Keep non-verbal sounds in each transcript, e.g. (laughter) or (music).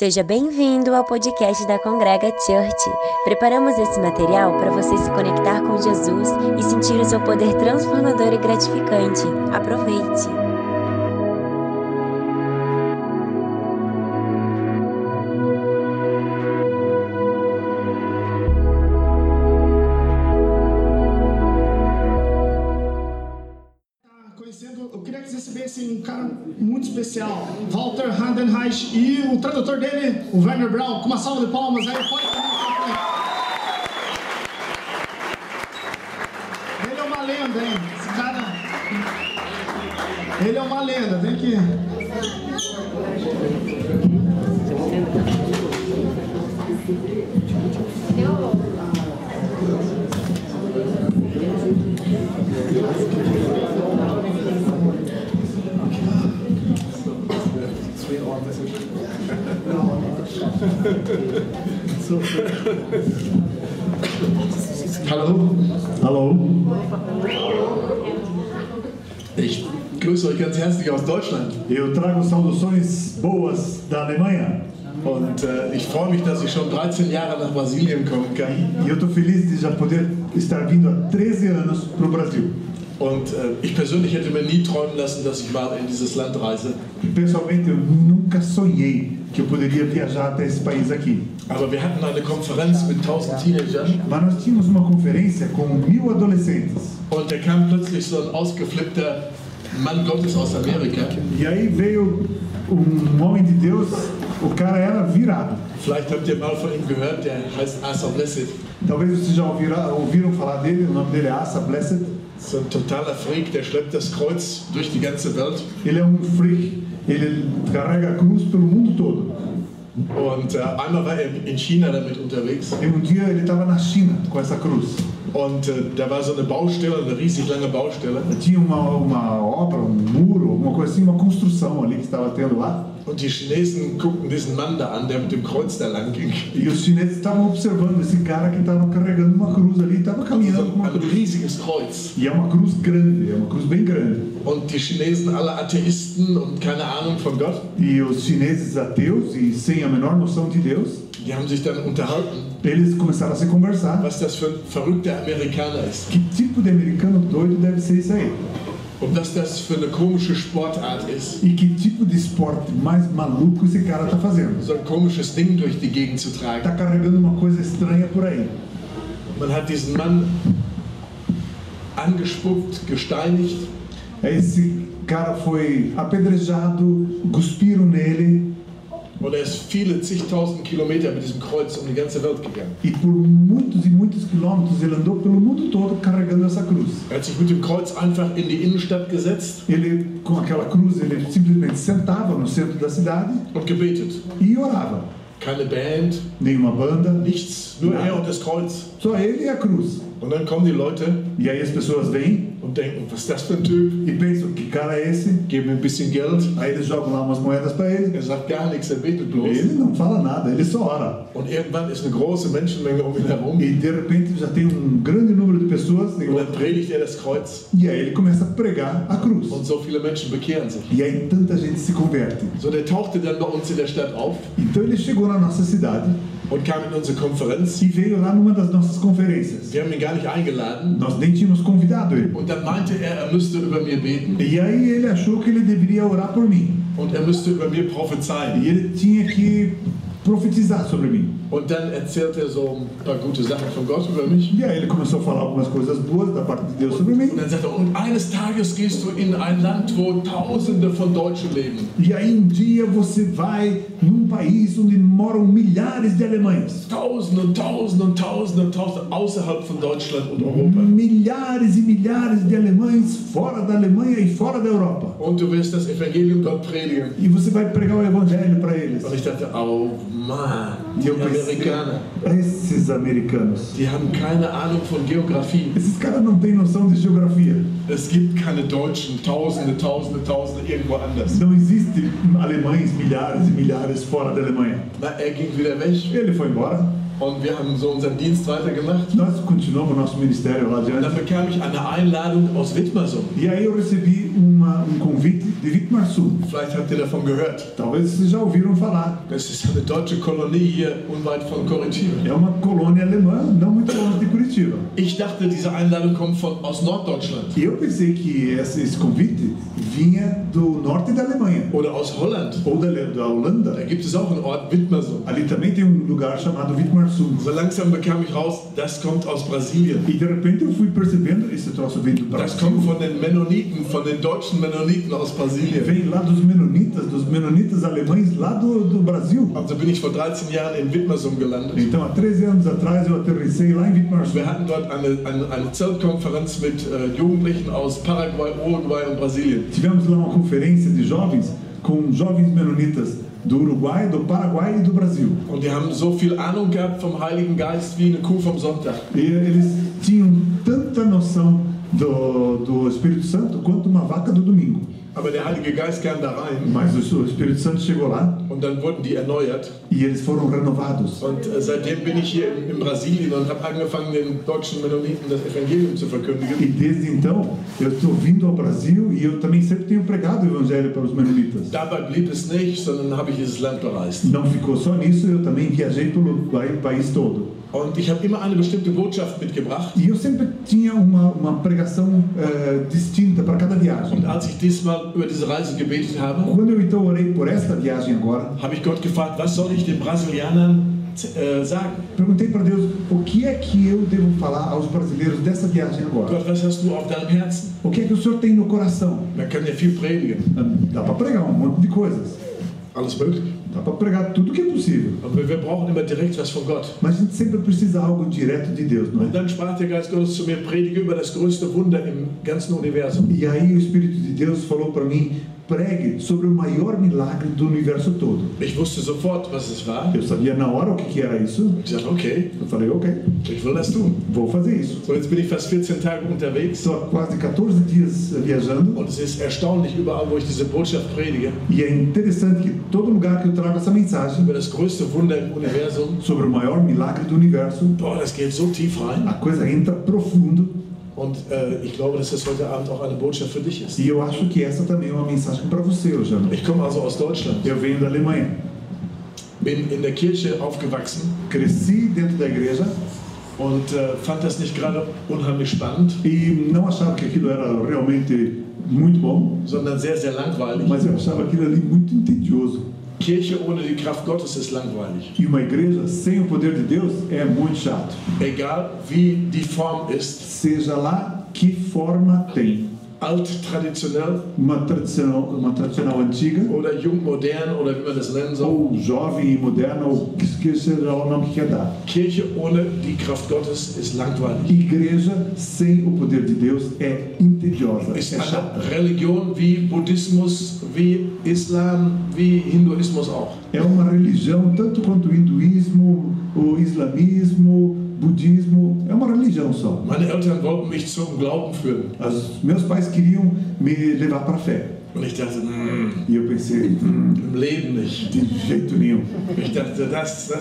Seja bem-vindo ao podcast da Congrega Church. Preparamos esse material para você se conectar com Jesus e sentir o seu poder transformador e gratificante. Aproveite! Conhecendo, eu queria que vocês recebessem um cara muito especial, Walter Handenreich, e o tradutor dele, o Werner Brown, com uma salva de palmas aí, pode Deutschland eu trago saudações boas da Alemanha und äh, ich freue mich, dass ich schon 13 Jahre nach Brasilien kommen kann. e eu estou feliz de já poder estar vindo há 13 anos para o Brasil. Und äh, ich persönlich hätte mir nie träumen lassen, dass ich mal in dieses Land reise. Pessoalmente, eu nunca sonhei que eu poderia viajar até esse país aqui. Aber wir hatten eine Konferenz mit 1000 Teenagern Mas nós tínhamos uma conferência com mil adolescentes und da kam plötzlich so ein ausgeflippter Mann Gottes aus Amerika. e aí veio um homem de Deus, o cara era virado. Vielleicht habt ihr mal von ihm gehört, der heißt Asa Blessed. Talvez vocês já ouviram, ouviram falar dele, o nome dele é Asa Blessed. So ein totaler Freak, der schleppt das Kreuz durch die ganze Welt. Ele é um freak, ele carrega a cruz pelo mundo todo. Und äh, einmal war er in China damit unterwegs E um dia ele estava na China com essa cruz. und äh, da war so eine Baustelle, eine riesig lange Baustelle. Tinha uma, uma obra, um muro, alguma coisa assim, uma construção ali que estava tendo lá. Und die Chinesen guckten diesen Mann da an, der mit dem Kreuz da lang ging. E os chineses estavam observando esse cara que estava carregando uma cruz ali, estava So caminhando com uma ein cruz. riesiges Kreuz. E é uma cruz grande, é uma cruz bem grande. Und die Chinesen, alle Atheisten und keine Ahnung von Gott, E os chineses ateus e sem a menor noção de Deus, die haben sich dann unterhalten, eles começaram a se conversar. was das für ein verrückter Amerikaner ist. Que tipo de americano doido deve ser isso aí? Und was das für eine komische Sportart ist, E que tipo de esporte mais maluco esse cara tá fazendo? so ein komisches Ding durch die Gegend zu Tá tragen. carregando uma coisa estranha por aí. Man hat diesen Mann angespuckt, gesteinigt Esse cara foi apedrejado, cuspiram nele und er ist viele zigtausend Kilometer mit diesem Kreuz um die ganze Welt gegangen. e por muitos e muitos quilômetros ele andou pelo mundo todo carregando essa cruz. Er hat sich mit dem Kreuz einfach in die Innenstadt gesetzt Ele, com aquela cruz, ele simplesmente sentava no centro da cidade und gebetet. e orava. Keine Band, Nenhuma banda, nichts, nur Ja. er und das Kreuz. só ele e a cruz. Und dann kommen die Leute E aí as pessoas vêm und denken, was ist das für ein Typ? e pensam: que cara é esse? Geben ihm ein bisschen Geld. Aí eles jogam lá umas moedas para ele. Er sagt gar nichts, er betet bloß. Ele não fala nada, ele só ora. Und irgendwann ist eine große Menschenmenge um ihn herum. E de repente já tem um grande número de pessoas Und dann predigt er das Kreuz. e aí ele começa a pregar a cruz. Und so viele Menschen bekehren sich. E aí tanta gente se converte. So, der tauchte dann bei uns in der Stadt auf Então ele chegou na nossa cidade und kam in unsere Konferenz. e veio lá numa das nossas conferências. Wir haben ihn gar nicht eingeladen. Nós nem tínhamos convidado ele. Und dann meinte er, er müsste über mir beten E aí ele achou que ele deveria orar por mim. und er müsste über mir prophezeien. E ele tinha que profetizar sobre mim. Und dann erzählt er so ein paar gute Sachen von Gott über mich. E aí ele começou a falar algumas coisas boas da parte de Deus sobre mim. Und dann sagt er, und eines Tages gehst du in ein Land, wo Tausende von Deutschen leben. E aí um dia você vai num país onde moram milhares de alemães. Tausende und Tausende und Tausende und Tausende außerhalb von Deutschland und Europa. Milhares e milhares de alemães fora da Alemanha e fora da Europa. Und du wirst das Evangelium dort predigen. E você vai pregar o evangelho para eles. Und ich dachte, oh Mann, die Amerikaner, esses americanos. die haben keine Ahnung von Geografie. Esses caras não têm noção de geografia. Es gibt keine Deutschen, Tausende, Tausende, Tausende irgendwo anders. Não existe alemães, milhares e milhares fora da Alemanha. Na, er ging wieder weg Ele foi embora. Und wir haben so unseren Dienst weitergemacht. Nós continuamos nosso ministério lá Und dann adiante. bekam ich eine Einladung aus Wittmersum. E aí eu recebi uma um convite de Vitmar Sul. Vielleicht habt ihr davon gehört. Talvez vocês já ouviram falar. Das ist eine deutsche Kolonie hier unweit von Curitiba. É uma colônia alemã, não muito longe de Curitiba. Ich dachte, diese Einladung kommt von, aus Norddeutschland E eu pensei que esse, esse convite vinha do norte da Alemanha, oder aus Holland. ou da, da Holanda. Da gibt es auch einen Ort, Wittmersum. Ali também tem um lugar chamado Vitmar Sul. So langsam bekam ich raus, das kommt aus Brasilien. E de repente eu fui percebendo, esse troço vem do Das kommt von den Mennoniten, von den deutschen Mennoniten aus Brasilien. Vem lá dos menonitas, dos menonitas alemães lá do, do Brasil. Also bin ich vor 13 Jahren in Wittmersum gelandet. Então, há 13 anos atrás, eu aterrissei lá em Vitmar Sul. Wir hatten dort eine, eine, eine Zeltkonferenz mit äh, Jugendlichen aus Paraguay, Uruguay und Brasilien. Tivemos lá uma conferência de jovens com jovens menonitas do Uruguai, do Paraguai e do Brasil. Und die haben so viel Ahnung gehabt vom Heiligen Geist wie eine Kuh vom Sonntag. E eles tinham tanta noção do, do Espírito Santo quanto uma vaca do domingo. Aber der Heilige Geist kam da rein Mas o Espírito Santo chegou lá und dann wurden die erneuert. e eles foram renovados. Und äh, seitdem bin ich hier in, in Brasilien und habe angefangen, den deutschen Mennoniten das Evangelium zu E verkündigen. desde então, eu estou vindo ao Brasil e eu também sempre tenho pregado o Evangelho para os menonitas. Dabei blieb es nicht, sondern habe ich dieses Land bereist. Não ficou só nisso, eu também viajei pelo pa- país todo. Und ich habe immer eine bestimmte Botschaft mitgebracht. E eu sempre tinha uma, uma pregação eh, distinta para cada viagem. Und als ich diesmal über diese Reise gebetet habe, Quando eu então orei por esta viagem agora, habe ich Gott gefragt, was soll ich den Brasilianern äh, sagen? perguntei para Deus o que é que eu devo falar aos brasileiros dessa viagem agora. Gott, was hast du auf deinem Herzen? O que é que o Senhor tem no coração? Man kann ja viel predigen, Dá para pregar um monte de coisas. alles möglich. Dá para pregar tudo que é possível. Aber wir brauchen immer direkt was von Gott. Mas a gente sempre precisa algo direto de Deus, não Und é? dann sprach der Geist Gottes zu mir, predige über das größte Wunder im ganzen Universum. E aí o Espírito de Deus falou para mim, pregue sobre o maior milagre do universo todo. Ich wusste sofort, was es war. Eu sabia na hora o que, que era isso. Ich sagte, okay, Eu falei, ok, ich will das tun. vou fazer isso. So, jetzt bin ich fast 14 Tage unterwegs Estou há quase 14 dias viajando und es ist erstaunlich, überall, wo ich diese Botschaft predige, e é interessante que todo lugar que eu trago essa mensagem über das größte Wunder im Universum, sobre o maior milagre do universo, boah, das geht so tief rein. a coisa entra profundo Und äh, ich glaube, dass das heute Abend auch eine Botschaft für dich ist. e eu acho que essa também é uma mensagem para você hoje. à noite. Ich komme also aus Deutschland, Eu venho da Alemanha, bin in der Kirche aufgewachsen cresci dentro da igreja und äh, fand das nicht gerade unheimlich spannend, e não achava que aquilo era realmente muito bom, sondern sehr, sehr langweilig. mas eu achava aquilo ali muito entedioso. Kirche ohne die Kraft Gottes ist langweilig. E uma igreja sem o poder de Deus é muito chato. Egal wie die Form ist, Seja lá que forma tem. Alt, traditionell Uma tradicional, uma tradicional antiga, oder jung, modern oder wie man das nennen soll. ou jovem e moderna, ou que, seja o nome que quer dar. Kirche ohne die Kraft Gottes ist langweilig. Igreja sem o poder de Deus é entediosa, Ist é chata. Religion wie Buddhismus, wie Islam, wie Hinduismus auch. É uma religião, tanto quanto o hinduísmo, o islamismo, budismo, é uma religião só. Meine Eltern wollten mich zum Glauben führen. Meus pais queriam me levar para a fé. Ich mm, E eu pensei, hum, de jeito nenhum. Ich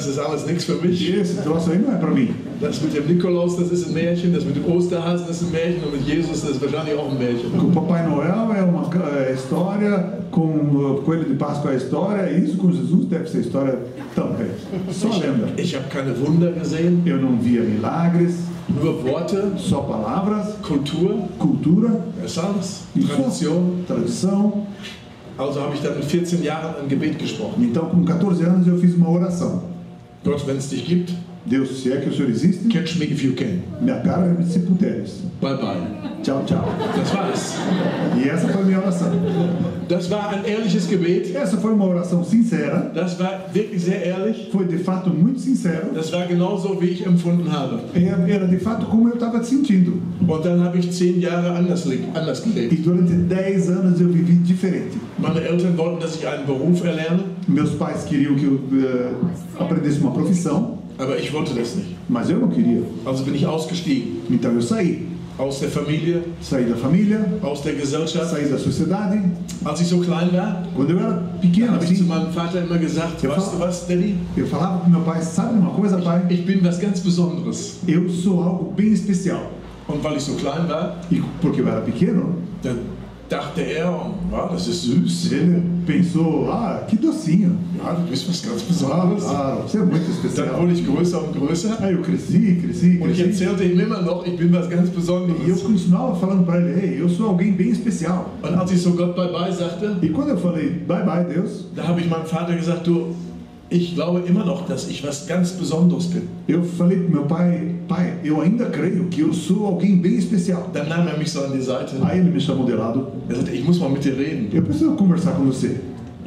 ist alles nichts für mich. Esse troço aí não é para mim. Das mit dem Nikolaus, das ist ein Märchen. Das mit dem Osterhasen, das ist ein Märchen. Und mit Jesus, das ist wahrscheinlich auch ein Märchen. Com o Papai Noel é uma é história, com o Coelho de Páscoa é história, e isso com Jesus deve ser história também. Só lenda. Ich habe keine Wunder gesehen, Eu não via milagres, nur Worte, só palavras, Kultur, cultura, e só Tradition. tradição. Also habe ich dann mit 14 Jahren ein Gebet gesprochen. Então, com 14 anos, eu fiz uma oração. Gott, wenn es dich gibt, Deus, se é que o Senhor existe, catch me if you can. me agarra se puderes. Bye bye. Tchau, tchau. Das war's. E essa foi a minha oração. Das war ein ehrliches Gebet. Essa foi uma oração sincera, Das war wirklich sehr ehrlich. foi de fato muito sincero. Das war genauso, wie ich empfunden habe. Era era de fato como eu estava sentindo. Und dann habe ich zehn Jahre anders, anders E gelebt. durante 10 anos eu vivi diferente. Meine Eltern wollten, dass ich einen Beruf erlerne, Meus pais queriam que eu eh, aprendesse uma profissão, aber ich wollte das nicht. mas eu não queria. Also bin ich ausgestiegen. Então eu saí. Aus der Familie, Saí da família, aus der Gesellschaft. saí da sociedade. Als ich so klein war, Quando eu era pequeno, habe ich zu meinem Vater immer gesagt, Ja, weißt du was, Daddy? eu falava pro meu pai, sabe uma coisa, pai? Ich bin was ganz Besonderes. Eu sou algo bem especial. Und weil ich so klein war, E porque eu era pequeno, dann dachte er, ja, das ist süß. Ele pensou, ah, que docinho. Ja, du bist was ganz Ah, Besonderes. claro, você é muito Dann especial. wurde ich größer und größer. Aí eu cresci, cresci, Und ich cresci. erzählte ihm immer noch, ich bin was ganz E eu Besonderes. continuava falando para ele, hey, eu sou alguém bem especial. Und als ich so Gott bye bye sagte, E quando eu falei, bye bye Deus, da habe ich meinem Vater gesagt, du, ich glaube immer noch, dass ich was ganz Besonderes bin. eu falei pro meu pai, pai, eu ainda creio que eu sou alguém bem especial. Dann nahm er mich so an die Seite. Aí ele me chamou de lado, Er sagte, ich muss mal mit dir reden. eu preciso conversar com você.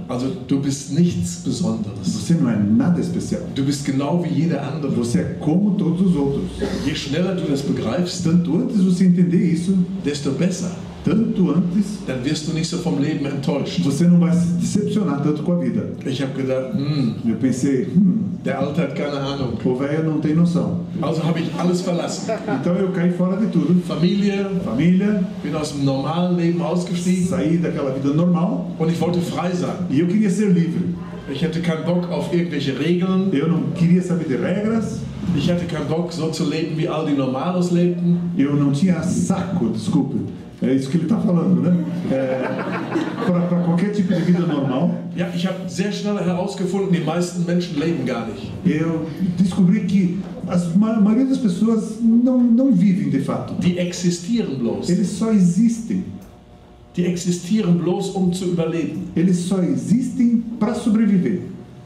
Also du bist nichts Besonderes. Você não é nada especial. Du bist genau wie jeder andere. Você é como todos os outros. Je schneller du das begreifst, Tanto antes você entender isso, desto besser. Tanto antes Dann wirst du nicht so vom Leben enttäuscht. você não vai se decepcionar tanto com a vida. Ich habe gedacht, hm, Eu pensei, hum, der Alte hat keine Ahnung. o velho não tem noção. Also habe ich alles verlassen. Então eu caí fora de tudo. Familie, Família, bin aus dem normalen Leben ausgestiegen saí daquela vida normal und ich wollte frei sein. e eu queria ser livre. Ich hatte keinen Bock auf irgendwelche Regeln. Eu não queria saber de regras, Ich hatte keinen Bock, so zu leben, wie all die Normalos lebten. eu não tinha saco, desculpe. É isso que ele está falando, né? Para qualquer tipo de vida normal, Ja, ich habe sehr schnell herausgefunden, die meisten Menschen leben gar nicht. eu descobri que a maioria das pessoas não, não vivem de fato. Die existieren bloß. Eles só existem. Die existieren bloß, um zu überleben. Eles só existem para sobreviver.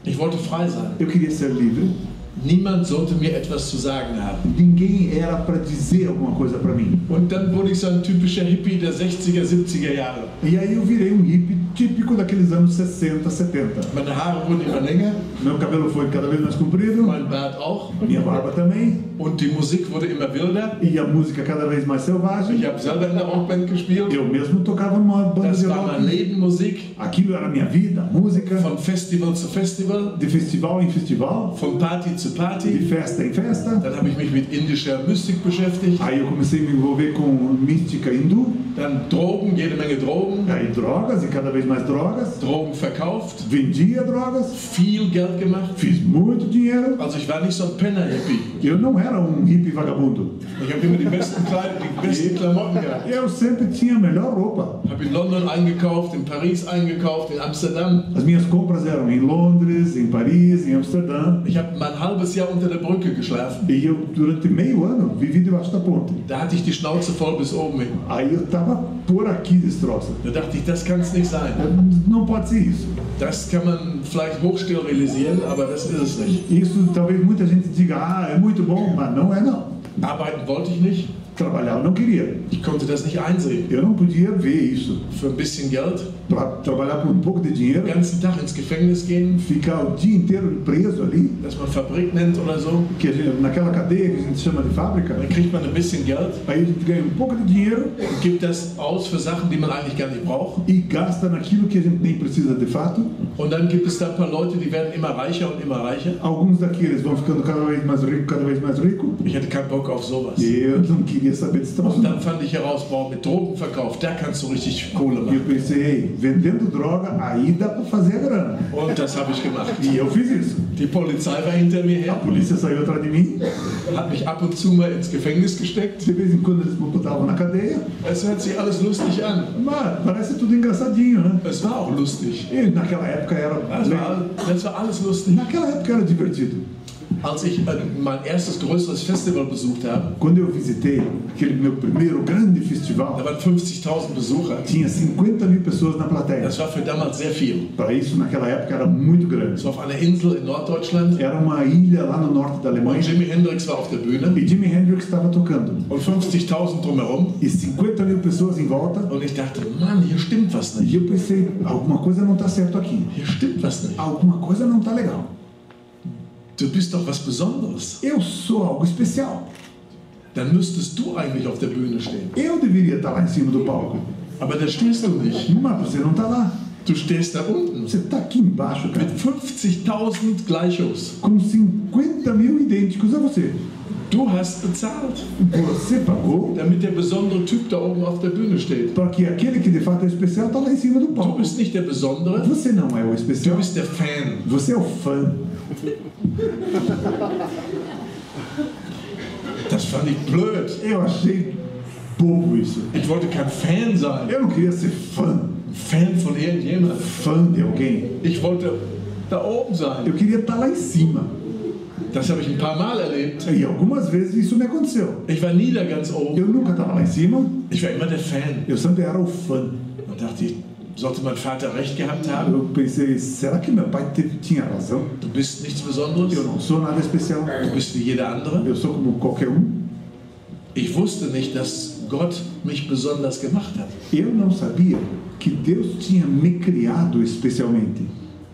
Ich wollte frei sein. Eu queria ser livre. Niemand sollte mir etwas zu sagen haben. Ninguém era para dizer alguma coisa para mim. Und dann wurde ich so ein typischer Hippie der 60er, 70er Jahre. E aí eu virei um hippie típico daqueles anos 60, 70. Meine Haare wurden immer länger, Meu cabelo foi cada vez mais comprido, mein Bart auch. minha barba também, Und die Musik wurde immer wilder. e a música cada vez mais selvagem. Ich habe selber in der Rockband gespielt. Eu mesmo tocava numa banda Das de war mein rock. Leben, Musik. Aquilo era minha vida, música, Von Festival zu Festival, de festival em festival, von Party zu de Party. festa em festa. Dann habe ich mich mit indischer Mystik beschäftigt. Aí eu comecei a me envolver com mística hindu, Dann Drogen, jede Menge Drogen. aí drogas e cada vez mais drogas. Drogen verkauft. Vendia drogas, Viel Geld gemacht. fiz muito dinheiro. Also ich war nicht so ein Penner-Hippie. Eu não era um hippie vagabundo. Ich habe immer die besten Kleider, die besten Klamotten gehabt. Eu sempre tinha a melhor roupa. Habe in London eingekauft, in Paris eingekauft, in Amsterdam. As minhas compras eram em Londres, em Paris, em Amsterdã. Ich habe mal ein halbes Jahr unter der Brücke geschlafen. E eu, durante meio ano, vivi debaixo da ponte. Da hatte ich die Schnauze voll bis oben hin. Aí eu tava por aqui destroça. Da dachte ich, das kann es nicht sein. Não pode ser isso. Das kann man vielleicht hochsterilisieren, aber das ist es nicht. Isso talvez muita gente diga, ah, é muito bom, mas não é não. Arbeiten wollte ich nicht. Trabalhar eu não queria. Ich konnte das nicht einsehen. Eu não podia ver isso. Für ein bisschen Geld, Para trabalhar por um pouco de dinheiro, den ganzen Tag ins Gefängnis gehen, ficar o dia inteiro preso ali, das man Fabrik nennt oder so. que gente, naquela cadeia que a gente chama de fábrica, Dann kriegt man ein bisschen Geld aí a gente ganha um pouco de dinheiro und gibt das aus für Sachen, die man eigentlich gar nicht braucht. e gasta naquilo que a gente nem precisa de fato. Und dann gibt es da ein paar Leute, die werden immer reicher und immer reicher. Alguns daqueles vão ficando cada vez mais rico, cada vez mais rico. Ich hatte keinen Bock auf sowas. E eu não queria desse troço. Und dann fand ich heraus, boah, mit Drogenverkauf, da kannst du richtig Kohle E eu machen. pensei, ei, vendendo droga, aí dá para fazer a grana. Und das habe ich gemacht. E eu fiz isso. Die Polizei war hinter mir A her, polícia saiu atrás de mim. hat mich ab und zu mal ins Gefängnis gesteckt. De vez em quando eles me botavam na cadeia. Es hört sich alles lustig an. Mas parece tudo engraçadinho, né? Es war auch lustig. E naquela época era. Das war, das war alles lustig. Naquela época era divertido. Als ich mein erstes größeres Festival besucht habe, Quando eu visitei aquele meu primeiro grande da festival, waren 50.000 Besucher. tinha 50 mil pessoas na plateia. Das war für damals sehr viel. Para isso, naquela época, era muito grande. war auf einer Insel in Norddeutschland Era uma ilha lá no norte da und Alemanha Jimi Hendrix war auf der Bühne e Jimi Hendrix estava tocando. und 50.000 drumherum. E 50 mil pessoas em volta. Und ich dachte, Mann, hier stimmt was E nicht. eu pensei, alguma coisa não está certo aqui. Hier stimmt was nicht. Alguma coisa não está legal. Du bist doch was Besonderes. Eu sou algo especial. Dann müsstest du eigentlich auf der Bühne stehen. Eu deveria estar lá em cima do palco. Aber da stehst du nicht. Mas você não está lá. Du stehst da unten Você está aqui embaixo, cara. mit 50.000 Gleichos. Com 50 mil idênticos a você. Du hast bezahlt, Você pagou damit der besondere Typ da oben auf der Bühne steht. para que aquele que de fato é especial está lá em cima do Du palco. bist nicht der Besondere, Você não é o du especial. bist der Fan. Você é o fã. Das fand ich blöd. Eu achei bobo isso. Ich wollte kein Fan sein, Eu não queria ser fã, Fan von irgendjemand. fã de alguém. Ich wollte da oben sein. Eu queria estar lá em cima. Das habe ich ein paar Mal erlebt. E algumas vezes isso me aconteceu. Ich war nie da ganz oben. Eu nunca estava lá em cima, Ich war immer der Fan. eu sempre era o fã. Und dachte ich, sollte mein Vater recht gehabt haben? Eu pensei, será que meu pai teve, tinha razão? Du bist nichts Besonderes. Eu não sou nada especial. Du bist wie jeder andere. Eu sou como qualquer um. Ich wusste nicht, dass Gott mich besonders gemacht hat. Eu não sabia que Deus tinha me criado especialmente.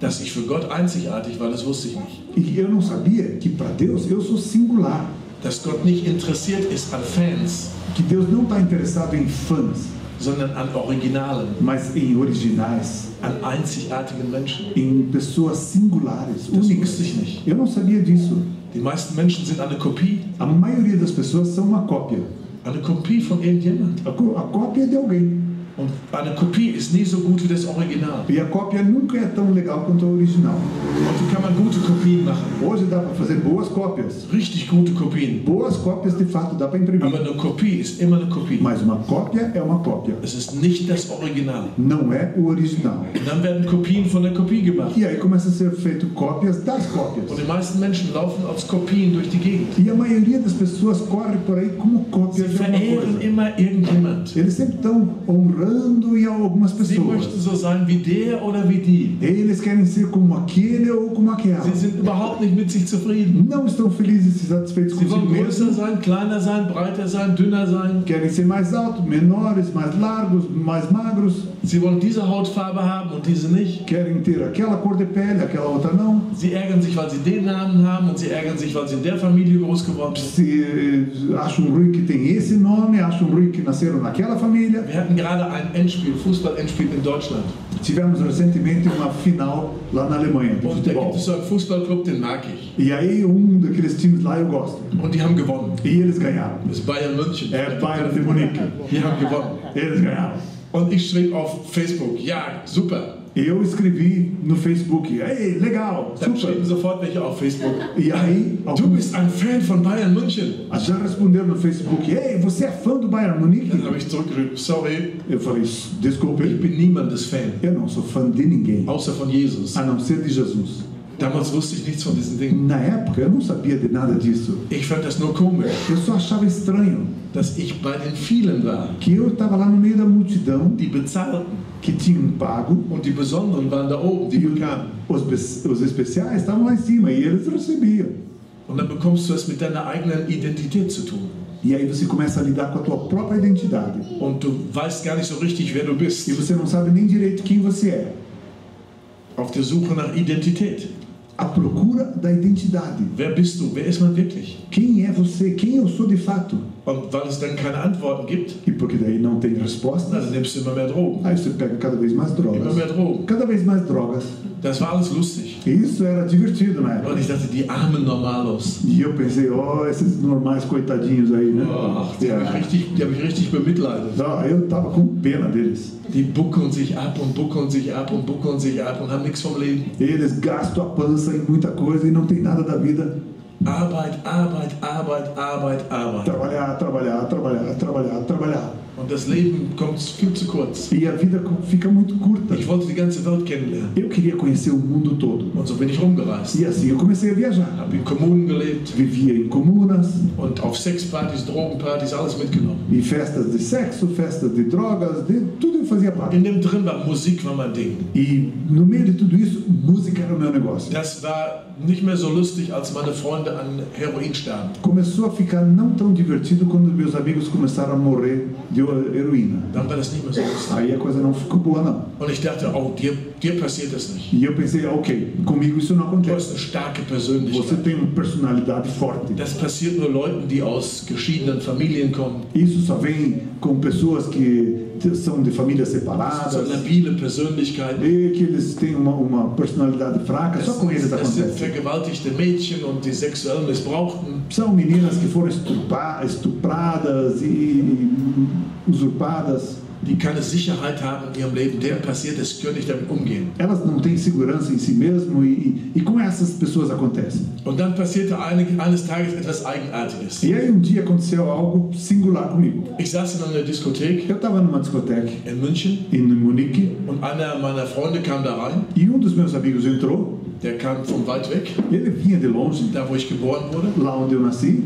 Dass ich für Gott einzigartig war, das wusste ich nicht. E eu não sabia que para Deus eu sou singular. Dass Gott nicht interessiert ist an Fans, Que Deus não está interessado em fãs, sondern an Originalen, mas em originais, an einzigartigen Menschen. em pessoas singulares, Das únicas. wusste ich nicht. Eu não sabia disso. Die meisten Menschen sind eine Kopie, A maioria das pessoas são uma cópia. eine Kopie von irgendjemand. A, a cópia de alguém. Und eine Kopie ist nie so gut wie das Original. E a cópia nunca é tão legal quanto a original. Heute kann man gute Kopien machen, Hoje dá para fazer boas cópias. richtig gute Kopien. Boas cópias de fato dá para imprimir. Aber eine Kopie ist immer eine Kopie. Mas uma cópia é uma cópia. Es ist nicht das Original. Não é o original. Und dann werden Kopien von der Kopie gemacht. E aí começa a ser feito cópias das cópias. Und die meisten Menschen laufen als Kopien durch die Gegend. E a maioria das pessoas corre por aí como Sie cópias de alguma coisa. immer irgendjemand. Eles sempre estão honrando em algumas Sie pessoas. möchten so sein wie der oder wie die. Eles querem ser como aquele ou como aquela. Sie sind überhaupt nicht mit sich zufrieden. Não estão felizes e satisfeitos Sie consigo wollen größer mesmos. sein, kleiner sein, breiter sein, dünner sein. Querem ser mais altos, menores, mais largos, mais magros. Sie wollen diese Hautfarbe haben und diese nicht. Querem ter aquela cor de pele, aquela outra não. Sie ärgern sich, weil sie den Namen haben und sie ärgern sich, weil sie in der Familie groß geworden sind. Se eh, acham ruim que tem esse nome, acham ruim que nasceram naquela família. Wir hatten gerade ein Endspiel, Fußball-Endspiel in Deutschland. Tivemos recentemente uma final lá na Alemanha de Und da gibt es so einen Fußballclub, den mag ich. E aí um daqueles times lá eu gosto. Und die haben gewonnen. E eles ganharam. Das ist Bayern München. É Bayern de Munique. Die haben gewonnen. Eles ganharam. Und ich schrieb auf Facebook, ja, super. Eu escrevi no Facebook, ei, legal, Dann schrieben super. sofort welche auf Facebook. E aí, Du alguns bist ein Fan von Bayern München. já responderam no Facebook, ei, você é fã do Bayern Munique? Dann habe ich zurückgeschrieben, sorry, Eu falei, ich desculpe, bin niemandes Fan, eu não sou fã de ninguém, außer von Jesus. a não ser de Jesus. Damals wusste ich nichts von diesen Dingen. Na época, eu não sabia de nada disso. Ich fand das nur komisch, Eu só achava estranho dass ich bei den vielen war, que eu estava lá no meio da multidão die bezahlten. Que tinham pago Und die Besonderen waren da oben, die e bekamen. os, os, os especiais estavam lá em cima e eles recebiam. Und dann bekommst du es mit deiner eigenen Identität zu tun. E aí você começa a lidar com a tua própria identidade. Und du weißt gar nicht so richtig, wer du bist. E você não sabe nem direito quem você é. Auf der Suche nach Identität. A procura da identidade. Wer bist du? Wer ist man wirklich? Quem é você? Quem eu sou de fato? Und weil es dann keine Antworten gibt, E porque daí não tem na, respostas, dann nimmst du immer mehr Drogen. aí você pega cada vez mais Immer mehr Drogen. Cada vez mais drogas. Das war alles lustig. Isso era divertido na Und época. ich dachte, die armen Normalos. E eu pensei, ó, esses normais coitadinhos aí, né? Ach, die habe ich, Ja. richtig, die hab ich richtig bemitleidet. Ah, eu tava com pena deles. Die buckeln sich ab und buckeln sich ab und buckeln sich ab und haben nichts vom Leben. Eles gastam a pança em muita coisa e não tem nada da vida. Arbeit, Arbeit, Arbeit, Arbeit, Arbeit. Trabalhar, trabalhar, trabalhar, trabalhar, trabalhar. Und das Leben kommt viel zu kurz. E a vida fica muito curta. Ich wollte die ganze Welt kennenlernen. Eu queria conhecer o mundo todo. Und so bin ich rumgereist. E assim eu comecei a viajar. Habe in Kommunen gelebt Vivia em comunas, und auf Sexpartys, Drogenpartys, alles mitgenommen. em festas de sexo, festas de drogas, de tudo eu fazia parte. In dem drin war Musik war mein Ding. E no meio de tudo isso, música era o meu negócio. Das war nicht mehr so lustig, als meine Freunde an Heroin starben. Começou a ficar não tão divertido quando meus amigos começaram a morrer de heroína. Aí a coisa não ficou boa, não. E eu pensei, ah, ok, comigo isso não acontece. Você tem uma personalidade forte. Isso só vem com pessoas que são de famílias So separadas labile Persönlichkeiten. e que eles têm uma, uma personalidade fraca. Es, Só com eles es sind acontece. vergewaltigte Mädchen und die sexuell missbrauchten. São meninas que foram estupradas e usurpadas. Die keine Sicherheit haben in ihrem Leben, denen passiert es, können nicht damit umgehen. Elas não têm segurança em si mesmo e, e, e com essas pessoas acontece. Und dann passierte eines Tages etwas Eigenartiges. E aí um dia aconteceu algo singular comigo. Ich saß in einer Diskothek Eu estava numa discoteca in München em Munique und einer meiner Freunde kam da rein. e um dos meus amigos entrou. Der kam von weit weg, Ele vinha de longe, da wo ich geboren wurde. lá onde eu nasci,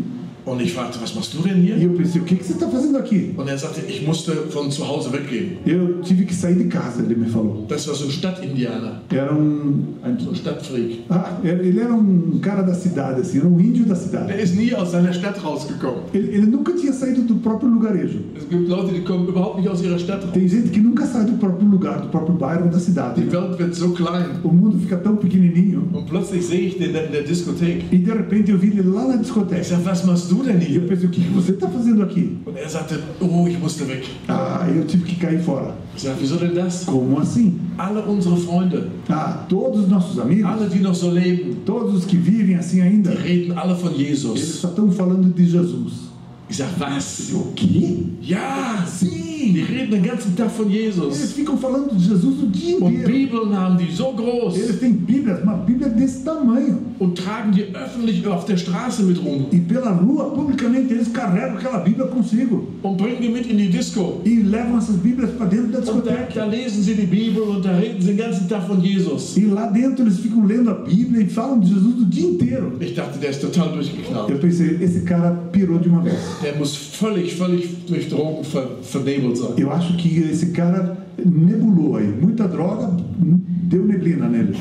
Und ich fragte, was machst du denn e hier? eu pensei: o que, que você está fazendo aqui? Und er sagte, ich musste von zu Hause weggehen. Eu tive que sair de casa, ele me falou. Das war so ein Stadtindianer, Era um. so ein Stadtfreak. Ah, ele era um cara da cidade, assim, era um índio da cidade. ist nie aus seiner Stadt rausgekommen. Ele, ele nunca tinha saído do próprio lugarejo. Es gibt Leute, die kommen überhaupt nicht aus ihrer Stadt raus. Tem gente que nunca sai do próprio lugar, do próprio bairro da cidade. Die Welt wird so klein. O mundo fica tão pequenininho. Und plötzlich sehe ich den in der Diskothek. E de repente eu vi ele lá na Ich discoteca. sage, was machst du denn E eu pensei, o que você está fazendo aqui? Er sagte, oh, ich musste weg. Ah, eu tive que cair fora. Ich sage, wieso denn das? Como assim? Alle unsere Freunde, Ah, todos os nossos amigos, alle, die noch so leben, todos os que vivem assim ainda, die reden alle von eles Jesus. só estão falando de Jesus. Ich sage, was? O quê? Ja, Sim! Die reden den ganzen Tag von Eles Jesus. ficam falando de Jesus o dia Und inteiro. Bibeln haben die so groß Eles têm Bíblias, uma Bíblia desse tamanho. und tragen die öffentlich auf der Straße mit rum E pela rua, publicamente, eles carregam aquela Bíblia consigo. und bringen die mit in die Disco. E levam essas Bíblias para dentro da Und da, discoteca. da lesen sie die Bibel und da reden sie den ganzen Tag von Jesus. E lá dentro eles ficam lendo a Bíblia e falam de Jesus o dia inteiro. Ich dachte, der ist total durchgeknallt. Eu pensei, esse cara pirou de uma vez. Der muss völlig, völlig durch Drogen ver, vernebelt sein. Eu acho que esse cara nebulou aí. Muita droga.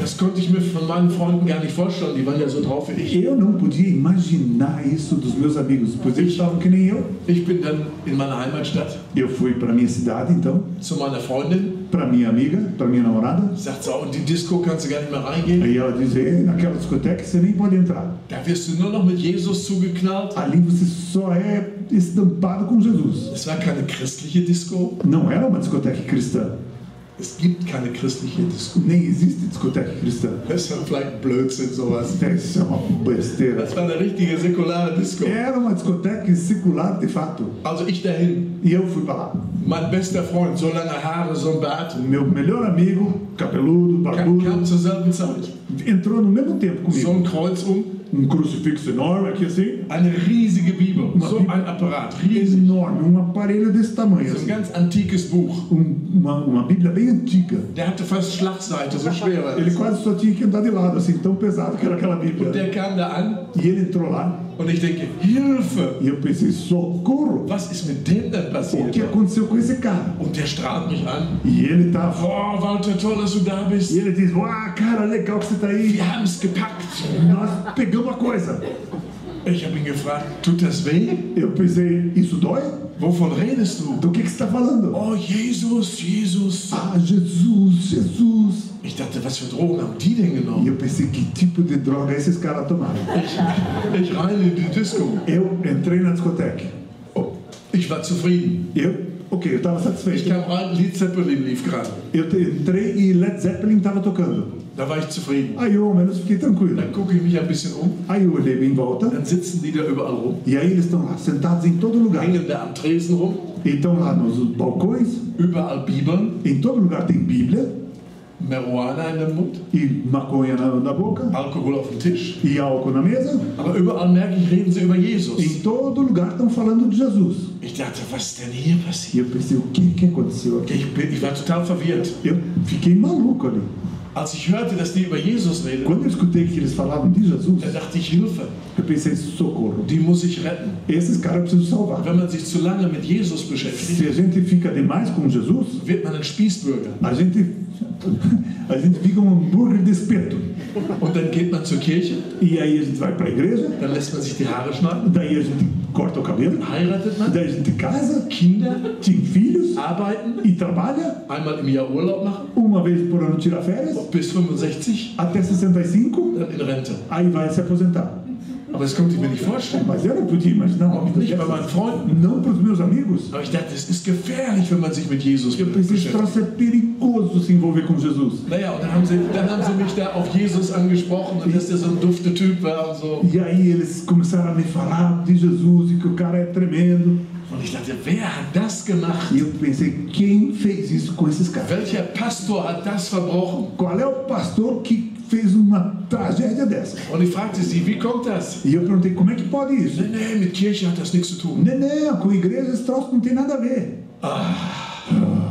Das konnte ich mir von meinen Freunden gar nicht vorstellen. Die waren ja so drauf wie ich. Eu não podia imaginar isso dos meus amigos, pois eles estavam que nem eu. Ich bin dann in meiner Heimatstadt Eu fui para minha cidade, então, zu meiner Freundin. para minha amiga, para minha namorada. Sagt so, in die Disco kannst du gar nicht mehr reingehen. Aí ela diz: "Ei, naquela discoteca você nem pode entrar. Da wirst du nur noch mit Jesus zugeknallt. Ali você só é estampado com Jesus. Es war keine christliche Disco. Não era uma discoteca cristã. Es gibt keine christliche Disco. Nem existe discoteca cristã. Das war vielleicht Blödsinn, sowas. Isso é uma besteira. Das war eine richtige säkulare Disco. Era uma discoteca secular de fato. Also ich dahin. E eu fui para lá. Mein bester Freund, so lange Haare, so ein Bart, meu melhor amigo, cabeludo, kam, barbudo, kam zur selben Zeit. entrou no mesmo tempo So comigo. ein Kreuz um, Um crucifixo enorme aqui assim. eine riesige Bibel, so ein Apparat, riesig. Enorme, um aparelho desse tamanho. So ein Assim. ganz antikes Buch. Um- uma, uma Bíblia bem antiga. Der hatte fast Schlagseite, so schwer Ele quase só tinha que andar de lado, assim, tão pesado que era aquela Bíblia. Der kam da an E ele entrou lá und ich denke, Hilfe! e eu pensei, socorro! Was ist mit dem denn O passiert? que aconteceu com esse cara? Und der strahlt mich an. E ele tá. Boah, Walter, toll, dass du da bist. E ele diz: Uau, cara, legal que você tá aí. Wir haben es gepackt. Nós pegamos a coisa. Ich habe ihn gefragt, tut das weh? Eu pensei: Isso dói? Wovon redest du? Do que, que você está falando? Oh, Jesus, Jesus. Ah, Jesus, Jesus. Ich dachte, was für Drogen haben die denn E genommen? eu pensei: Que tipo de droga esses caras tomaram? Ich, ich rein in die Disco. Eu entrei na discoteca. Oh, ich war zufrieden. Eu, ok, eu estava Ich satisfeito. kam rein, Lied Zeppelin lief gerade. Eu entrei e Led Zeppelin estava tocando. Da war ich zufrieden. Aí eu ao menos fiquei tranquilo. Dann gucke ich mich ein bisschen um. Aí eu olhei em volta Dann sitzen die da überall rum. e aí eles estão lá sentados em todo lugar. Hängen da am Tresen rum. E estão lá nos balcões, Überall Bibeln. em todo lugar tem Bíblia Marihuana in dem Mund. E maconha na, na boca Alkohol auf dem Tisch. e álcool na mesa. Aber überall merke ich, reden sie über Jesus. Em todo lugar estão falando de Jesus. Ich dachte, was ist denn hier E passiert? eu pensei, o que, que aconteceu aqui? Ich, bin, ich war total verwirrt. Eu fiquei maluco ali. Als ich hörte, dass die über Jesus reden, Quando eu escutei que eles falavam de Jesus, da dachte ich, Hilfe, eu pensei, socorro. die muss ich retten. Esses caras eu preciso salvar. Wenn man sich zu lange mit Jesus beschäftigt, Se a gente fica demais com Jesus, wird man ein Spießbürger. a gente, (laughs) a gente fica um hambúrguer de espeto. Und dann geht man zur Kirche, E aí a gente vai para a igreja, dann lässt man sich die Haare schneiden, daí a gente corta o cabelo, heiratet man, daí a gente casa, Kinder, tem filhos arbeiten, e trabalha. einmal im Jahr Urlaub machen, Uma vez por ano tira férias, bis 65, até 65, dann in Rente. aí vai se aposentar. Aber das konnte ich mir nicht vorstellen. Mas eu não podia imaginar vida Nicht bei meinen Freunden. Não para os meus amigos. Aber ich dachte, es ist gefährlich, wenn man sich mit Jesus Eu pensei, beschäftigt. troço é perigoso se envolver com Jesus. Naja, und dann haben, sie, dann haben sie mich da auf Jesus angesprochen und dass der so ein dufter Typ war und so. E aí eles começaram a me falar de Jesus e que o cara é tremendo. Ich dachte, wer hat das gemacht? E eu pensei, quem fez isso com esses caras? Welcher Pastor hat das verbrochen? Qual é o pastor que fez uma tragédia dessa? Und ich fragte sie, wie kommt das? E eu perguntei, como é que pode isso? Nee, nee, mit Kirche hat das nichts zu tun. Não, não, com igreja esse troço não tem nada a ver.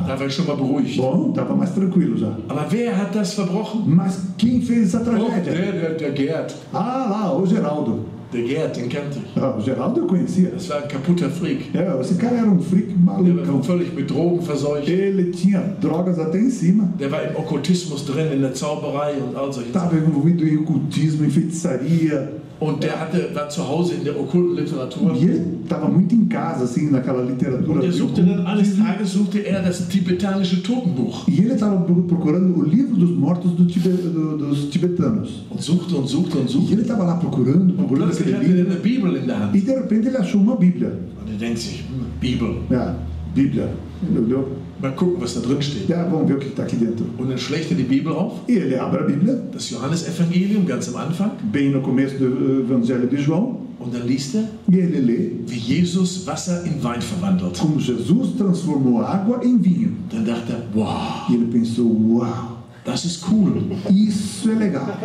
War ich schon mal beruhigt. Bom, tava mais tranquilo já. Aber wer hat das verbrochen? Mas quem fez essa Oh, tragédia? der, der, der Gerd. Ah, lá, o Geraldo. Der Gerd, den kannte ich. Ah, Geraldo conhecia. Das war ein kaputter Freak. É, esse cara era um freak malucão. völlig mit Drogen verseucht. Ele tinha drogas até em cima. Der war im Okkultismus drin, in der Zauberei und all solche. Estava envolvido em ocultismo, em feitiçaria. Und der hatte, war zu Hause in der okkulten Literatur. E ele estava muito em casa, assim, naquela literatura. Und er suchte dann eines. Tages suchte er das tibetanische Totenbuch. E ele estava procurando o livro dos mortos do Tibe- do- dos tibetanos. Und suchte und suchte und E suchte. ele estava lá procurando, Und procurando aquele er livro. eine Bibel in der Hand. E de repente ele achou uma Bíblia. Und er denkt sich, hm, Bibel. É, Bíblia. Ele olhou. Mal gucken, was da drin steht. É, vamos ver o que está aqui dentro. Und dann schlägt er die Bibel auf. E ele abre a Bíblia, Das Johannesevangelium ganz am Anfang. bem no começo do eh, Evangelho de João, Und dann liest er, e ele lê wie Jesus Wasser in Wein verwandelt. como Jesus transformou água em vinho. Dann dachte er, wow, E ele pensou: Uau, das ist cool. isso é legal.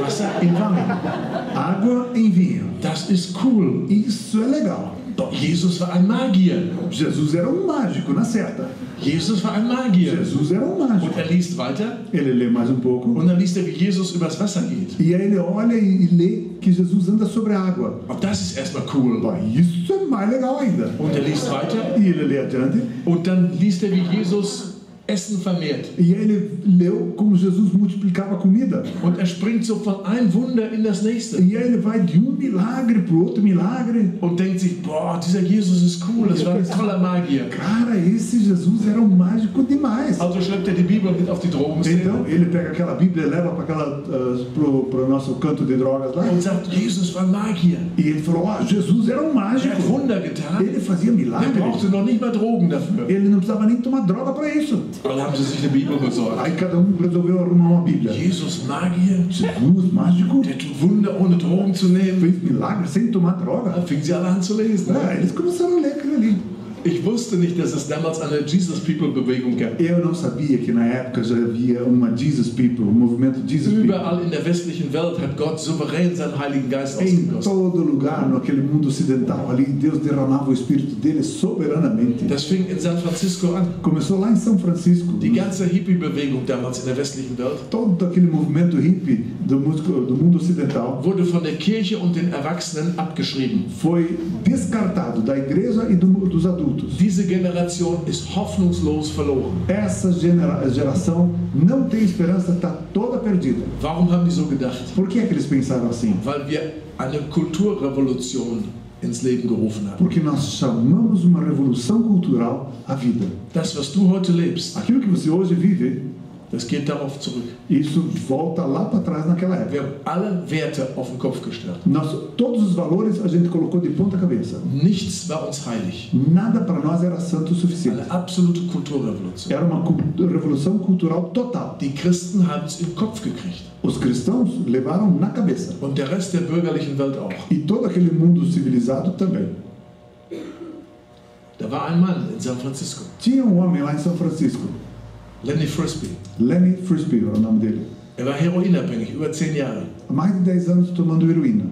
Wasser in Wein. Água em vinho. Das ist cool. Isso é legal. Doch Jesus war ein Magier. Jesus era um mágico, na certa. Jesus war ein Magier. Jesus era um mágico. Und er liest weiter Ele lê mais um pouco. und dann liest er, wie Jesus übers Wasser geht. E aí ele olha e lê que Jesus anda sobre a água. Auch das ist erstmal cool. Pô, isso é mais legal ainda. Und er liest weiter E ele lê adiante. und dann liest er, wie Jesus Essen vermehrt. E ele leu como Jesus multiplicava a comida. Und er springt so von einem Wunder in das nächste. E ele vai de um milagre para outro milagre. Und denkt sich, boah, dieser Jesus ist cool, das war ein toller Magier. Cara, esse Jesus era um mágico demais. Also schleppt er die Bibel mit auf die Drogenszene Então ele pega aquela Bíblia e leva para aquela uh, pro, pro nosso canto de drogas lá. und sagt, Jesus war Magier. E ele falou: ó, Jesus era um Er hat mágico. Wunder getan. Ele fazia Er milagres. brauchte noch nicht mal Drogen dafür. Ele não precisava nem tomar droga para isso. Dann haben sie sich eine Bibel besorgt. Aí cada um resolveu arrumar uma Bíblia. Jesus Magier, Jesus, mágico, der tut Wunder ohne Drogen zu nehmen. fez milagre sem tomar droga. Dann fingen sie alle an zu lesen. É, eles começaram a ler aquilo ali. Ich wusste nicht, dass es damals eine Jesus People Bewegung gab. Eu não sabia que na época já havia uma Jesus People, um movimento Jesus People. Überall in der westlichen Welt hat Gott souverän seinen Heiligen Geist Em ausgegossen. todo lugar, naquele mundo ocidental ali, Deus derramava o Espírito dele soberanamente. Das fing in San Francisco an. Começou lá em São Francisco. Die ganze Hippie-Bewegung damals in der westlichen Welt Todo aquele movimento hippie do, músico- do mundo ocidental wurde von der Kirche und den Erwachsenen abgeschrieben. foi descartado da igreja e do- dos adultos. Diese Generation ist hoffnungslos verloren. Essa genera- geração não tem esperança, está toda perdida. Warum haben die so gedacht? Por que é que eles pensaram assim? Weil wir eine Kulturrevolution ins Leben gerufen haben. Porque nós chamamos uma revolução cultural à vida. Das, was du heute lebst, Aquilo que você hoje vive, das geht darauf zurück. isso volta lá para trás naquela época. Wir haben alle Werte auf den Kopf gestellt. Nós, todos os valores a gente colocou de ponta cabeça. Nichts war uns heilig. Nada para nós era santo o suficiente. Eine absolute Kulturrevolution. Era uma revolução cultural total. Die Christen haben es im Kopf gekriegt. Os cristãos levaram na cabeça. Und der Rest der bürgerlichen Welt auch. E todo aquele mundo civilizado também. Da war ein Mann in San Francisco, Tinha um homem lá em São Francisco, Lenny Frisbee. Lenny Frisbee era o nome dele. Er war heroinabhängig, über zehn Jahre. Há mais de 10 anos tomando heroína.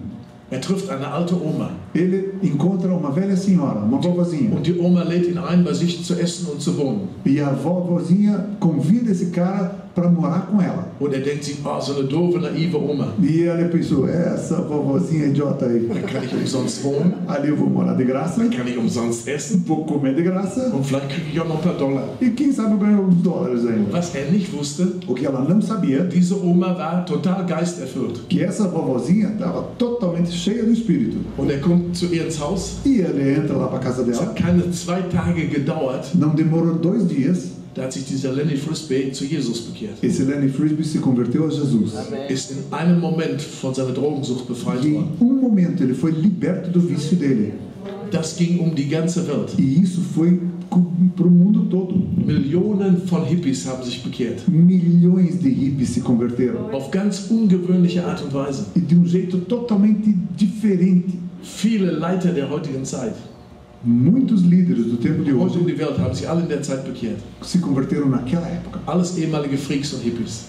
Er trifft eine alte Oma. Ele encontra uma velha senhora, uma vovozinha. Und die Oma lädt ihn ein, bei sich zu essen und zu wohnen. E a vovozinha convida esse cara para morar com ela. Und er denkt sich, so eine doofe, naive Oma. E ela pensou: essa vovozinha idiota aí. Da kann ich umsonst wohnen, Ali eu vou morar de graça, kann ich umsonst essen vou comer de graça. und vielleicht kriege ich auch noch ein paar Dollar. E quem sabe eu ganho uns dólares ainda. Was er nicht wusste, O que ela não sabia diese Oma war total geisterfüllt. que essa vovozinha estava totalmente cheia do espírito. Und er kommt zu ihr ins Haus. E ele entra lá para casa Es dela. hat keine zwei Tage gedauert, Não demorou dois dias. Da hat sich dieser Lenny Frisbee zu Jesus bekehrt. Esse Lenny Frisbee se converteu a Jesus. Ist in einem Moment von seiner Drogensucht befreit worden. em um momento ele foi liberto do vício dele. Das ging um die ganze Welt. E isso foi para o mundo todo. Millionen von Hippies haben sich bekehrt. Milhões de hippies se converteram. Auf ganz ungewöhnliche Art und Weise. E de um jeito totalmente diferente. Viele Leiter der heutigen Zeit Muitos líderes do tempo de hoje die Welt haben sich alle in der Zeit bekehrt. se converteram naquela época. Alles ehemalige Freaks und Hippies.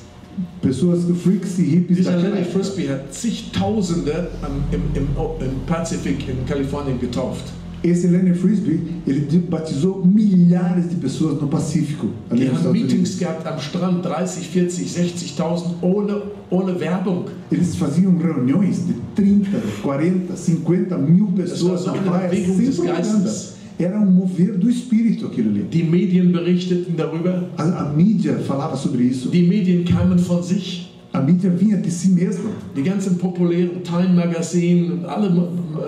Pessoas freaks e hippies Dieser daquela Lenny época. Frisbee hat zigtausende am- im, im, im Pazifik in Kalifornien getauft. Esse Lenny Frisbee, ele batizou milhares de pessoas no Pacífico, Die haben Meetings Unidos. gehabt am Strand, 30, 40, 60.000 ohne, ohne Werbung. Eles faziam reuniões de 30, 40, 50 mil pessoas na praia sem propaganda. Era um mover do espírito aquilo ali. Die Medien berichteten darüber. A, a mídia falava sobre isso. Die Medien kamen von sich. A mídia vinha de si mesma. Die ganzen populären Time Magazine und alle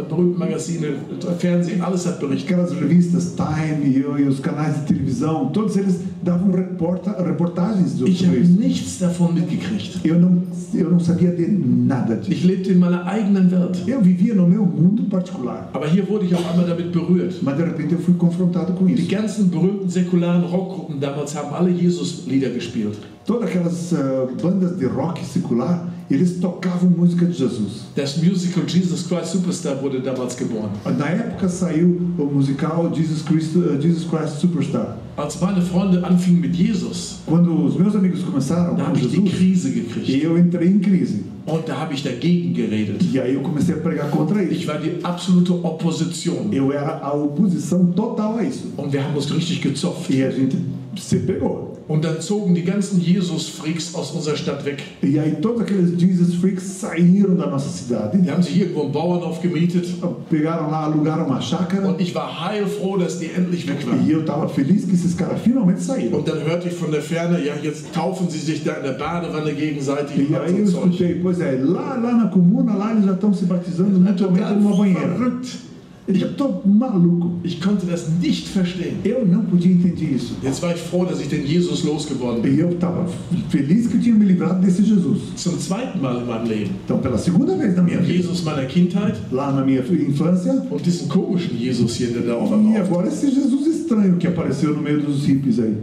berühmten Magazine, Fernsehen, alles hat berichtet. Aquelas revistas Time e, e os canais de televisão, todos eles davam reporta, reportagens sobre Ich habe nichts davon mitgekriegt. Eu não, eu não sabia de nada disso. Ich lebte in meiner eigenen Welt. Eu vivia no meu mundo particular. Aber hier wurde ich auf einmal damit berührt. Mas de repente eu fui confrontado com Die isso. ganzen berühmten säkularen Rockgruppen damals haben alle Jesus-Lieder gespielt. Todas aquelas ah, bandas de rock secular, eles tocavam música de Jesus. Das Musical Jesus Christ Superstar wurde damals geboren. Na época saiu o musical Jesus Christ, ah, Jesus Christ Superstar. Als meine Freunde anfingen mit Jesus, Quando os meus amigos começaram com ich die Jesus, Krise gekriegt. eu entrei em crise. Und da habe ich dagegen geredet. E aí eu comecei a pregar contra Ich isso. war die absolute Opposition. Eu era a oposição total a isso. Und wir haben uns richtig gezopft. E a gente se pegou. Und dann zogen die ganzen Jesus-Freaks aus unserer Stadt weg. E aí todos aqueles Jesus freaks saíram da nossa cidade, Die haben sich irgendwo einen Bauernhof gemietet. pegaram lá, alugaram uma chácara. Und ich war heilfroh, dass die endlich weg waren. E eu estava feliz que esses caras finalmente saíram. Und dann hörte ich von der Ferne, ja, jetzt taufen sie sich da in der Badewanne gegenseitig. E aí eu escutei, pois é, lá, lá na comuna, lá eles já estão se batizando mutuamente numa banheira. verrückt. Eu estou maluco. Ich konnte das nicht verstehen. Eu não podia entender isso. Jetzt war ich froh, dass ich den Jesus losgeworden bin. E eu estava feliz que eu tinha me livrado desse Jesus. Zum zweiten Mal in meinem Leben. Então, pela segunda vez na minha vida, Jesus meiner Kindheit lá na minha infância, und diesen komischen Jesus hier, der da auf e agora esse Jesus estranho que apareceu no meio dos hippies aí.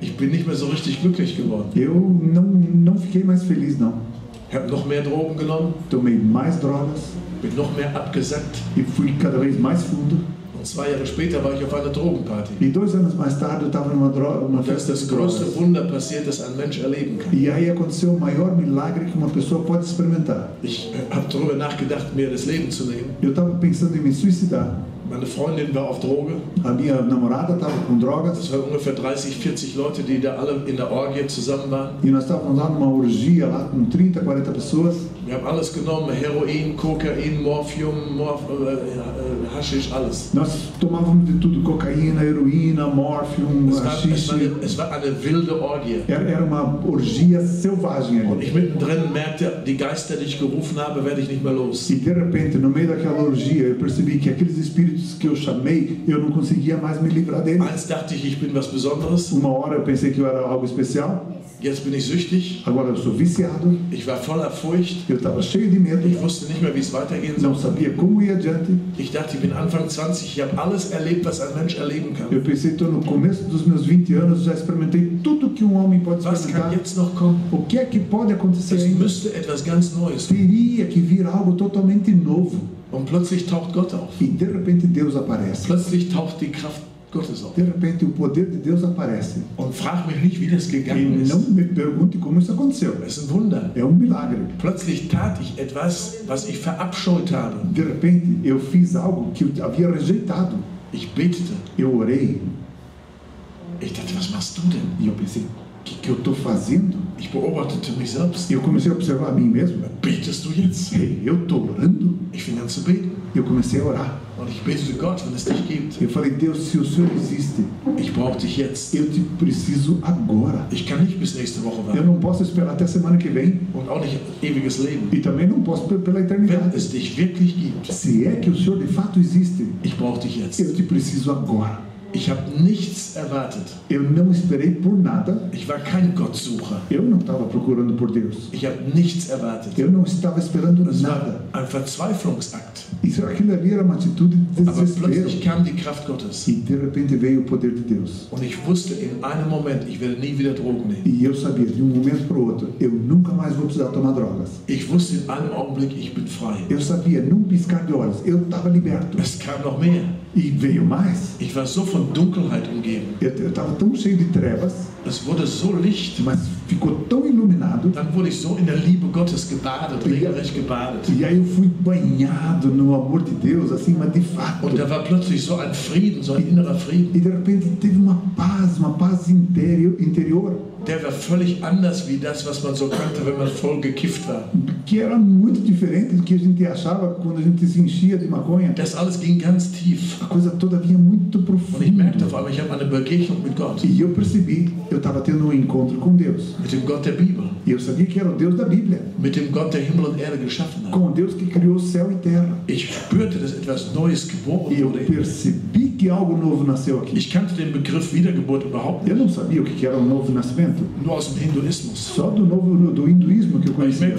Ich bin nicht mehr so richtig glücklich geworden. Eu não, não fiquei mais feliz, não. Ich habe noch mehr Drogen genommen, Tomei mais drogas bin noch mehr abgesackt. e fui cada vez mais fundo. Und zwei Jahre später war ich auf einer Drogenparty. E dois anos mais tarde eu estava numa dro- uma Da ist das größte Wunder passiert, das ein Mensch erleben kann. E aí aconteceu o maior milagre que uma pessoa pode experimentar. Ich habe darüber nachgedacht, mir das Leben zu nehmen. Eu estava pensando em me suicidar. Meine Freundin war auf Droge. A minha namorada estava com drogas Das waren ungefähr 30, 40 Leute, die da alle in der Orgie zusammen waren. e nós estávamos lá numa orgia lá com 30, 40 pessoas. Wir haben alles genommen: Heroin, Kokain, Morphium, Morph äh, äh, Haschisch, alles. Nós tomávamos de tudo, cocaína, heroína, morfium, war, es, war eine, es war eine wilde Orgie. Era, uma orgia selvagem Und ich mittendrin merkte, die Geister, die ich gerufen habe, werde ich nicht mehr los. E de repente, no meio daquela orgia, eu percebi que aqueles espíritos que eu chamei, eu não conseguia mais me livrar deles. Eins dachte ich, ich bin was Besonderes. Uma hora eu pensei que eu era algo especial, Jetzt bin ich süchtig. agora eu sou viciado, Ich war voller Furcht. eu estava cheio de medo, Ich wusste nicht mehr, wie es weitergehen soll. não sabia como ir adiante. Ich dachte, ich bin Anfang 20. Ich habe alles erlebt, was ein Mensch erleben kann. Eu pensei, estou no começo dos meus 20 anos, já experimentei tudo que um homem pode Was kann experimentar. jetzt noch kommen? O que é que pode acontecer Es ainda? müsste etwas ganz Neues. Teria que vir algo totalmente novo. Und plötzlich taucht Gott auf. E de repente Deus aparece. Plötzlich taucht die Kraft Gottes. De repente o poder de Deus aparece. Und frag mich nicht, wie das E gegangen não ist. me pergunte como isso aconteceu. Es ist ein Wunder. É um milagre. Plötzlich tat ich etwas, was ich verabscheut habe. De repente eu fiz algo que eu havia rejeitado. Ich betete. Eu orei Ich dachte, was machst du denn? e eu pensei, o que, que eu estou fazendo? Beobachtete mich selbst. E eu comecei a observar a mim mesmo. Betest du jetzt? Ei, eu estou orando. Ich zu. Eu comecei a orar. Und ich betete Gott, wenn es dich gibt. Eu falei, Deus, se o Senhor existe, Ich brauche dich jetzt. eu te preciso agora. Ich kann nicht bis nächste Woche Eu warten. não posso esperar até semana que vem. Und auch nicht ewiges Leben. E também não posso pe- pela Wenn eternidade. es dich wirklich gibt, Se é que o Senhor de fato existe, ich brauche dich eu jetzt. te preciso agora. Ich habe nichts erwartet. Eu não esperei por nada. Ich war kein Gottsucher. Eu não estava procurando por Deus. Ich habe nichts erwartet. Eu não estava esperando Das nada. war ein Verzweiflungsakt. Isso, aquilo ali era uma atitude de Aber desespero. plötzlich kam die Kraft Gottes. E de repente veio o poder de Deus. Und ich wusste in einem Moment, ich werde nie wieder Drogen nehmen. E eu sabia, de um momento para o outro, eu nunca mais vou precisar tomar drogas. Ich wusste in einem Augenblick, ich bin frei. Eu sabia, num piscar de olhos, eu estava liberto. Es kam noch mehr. E veio mais. Ich war so von Dunkelheit umgeben. Eu estava tão cheio de trevas, Es wurde so Licht. mas ficou tão iluminado. Dann wurde ich so in der Liebe Gottes gebadet, regelrecht gebadet. E aí eu fui banhado no amor de Deus, assim, mas de fato. Und da war plötzlich so ein Frieden, so ein innerer Frieden. E de repente teve uma paz, uma paz interior, interior Der war völlig anders wie das, was man so kannte, wenn man voll gekifft war. que era muito diferente do que a gente achava quando a gente se enchia de maconha. Das alles ging ganz tief. A coisa toda vinha muito Und ich merkte auf profunda. einmal, ich habe eine Begegnung mit Gott, E eu percebi, eu estava tendo um encontro com Deus. mit dem Gott der Bibel, E eu sabia que era o Deus da Bíblia, mit dem Gott, der Himmel und Erde geschaffen hat. com Deus que criou céu e terra. Ich spürte, dass etwas Neues geboren E eu wurde. percebi que algo novo nasceu aqui. Ich kannte den Begriff Wiedergeburt überhaupt Eu nicht, não sabia o que era um novo nascimento, nur aus dem Hinduismus. só do novo do hinduísmo que eu conhecia.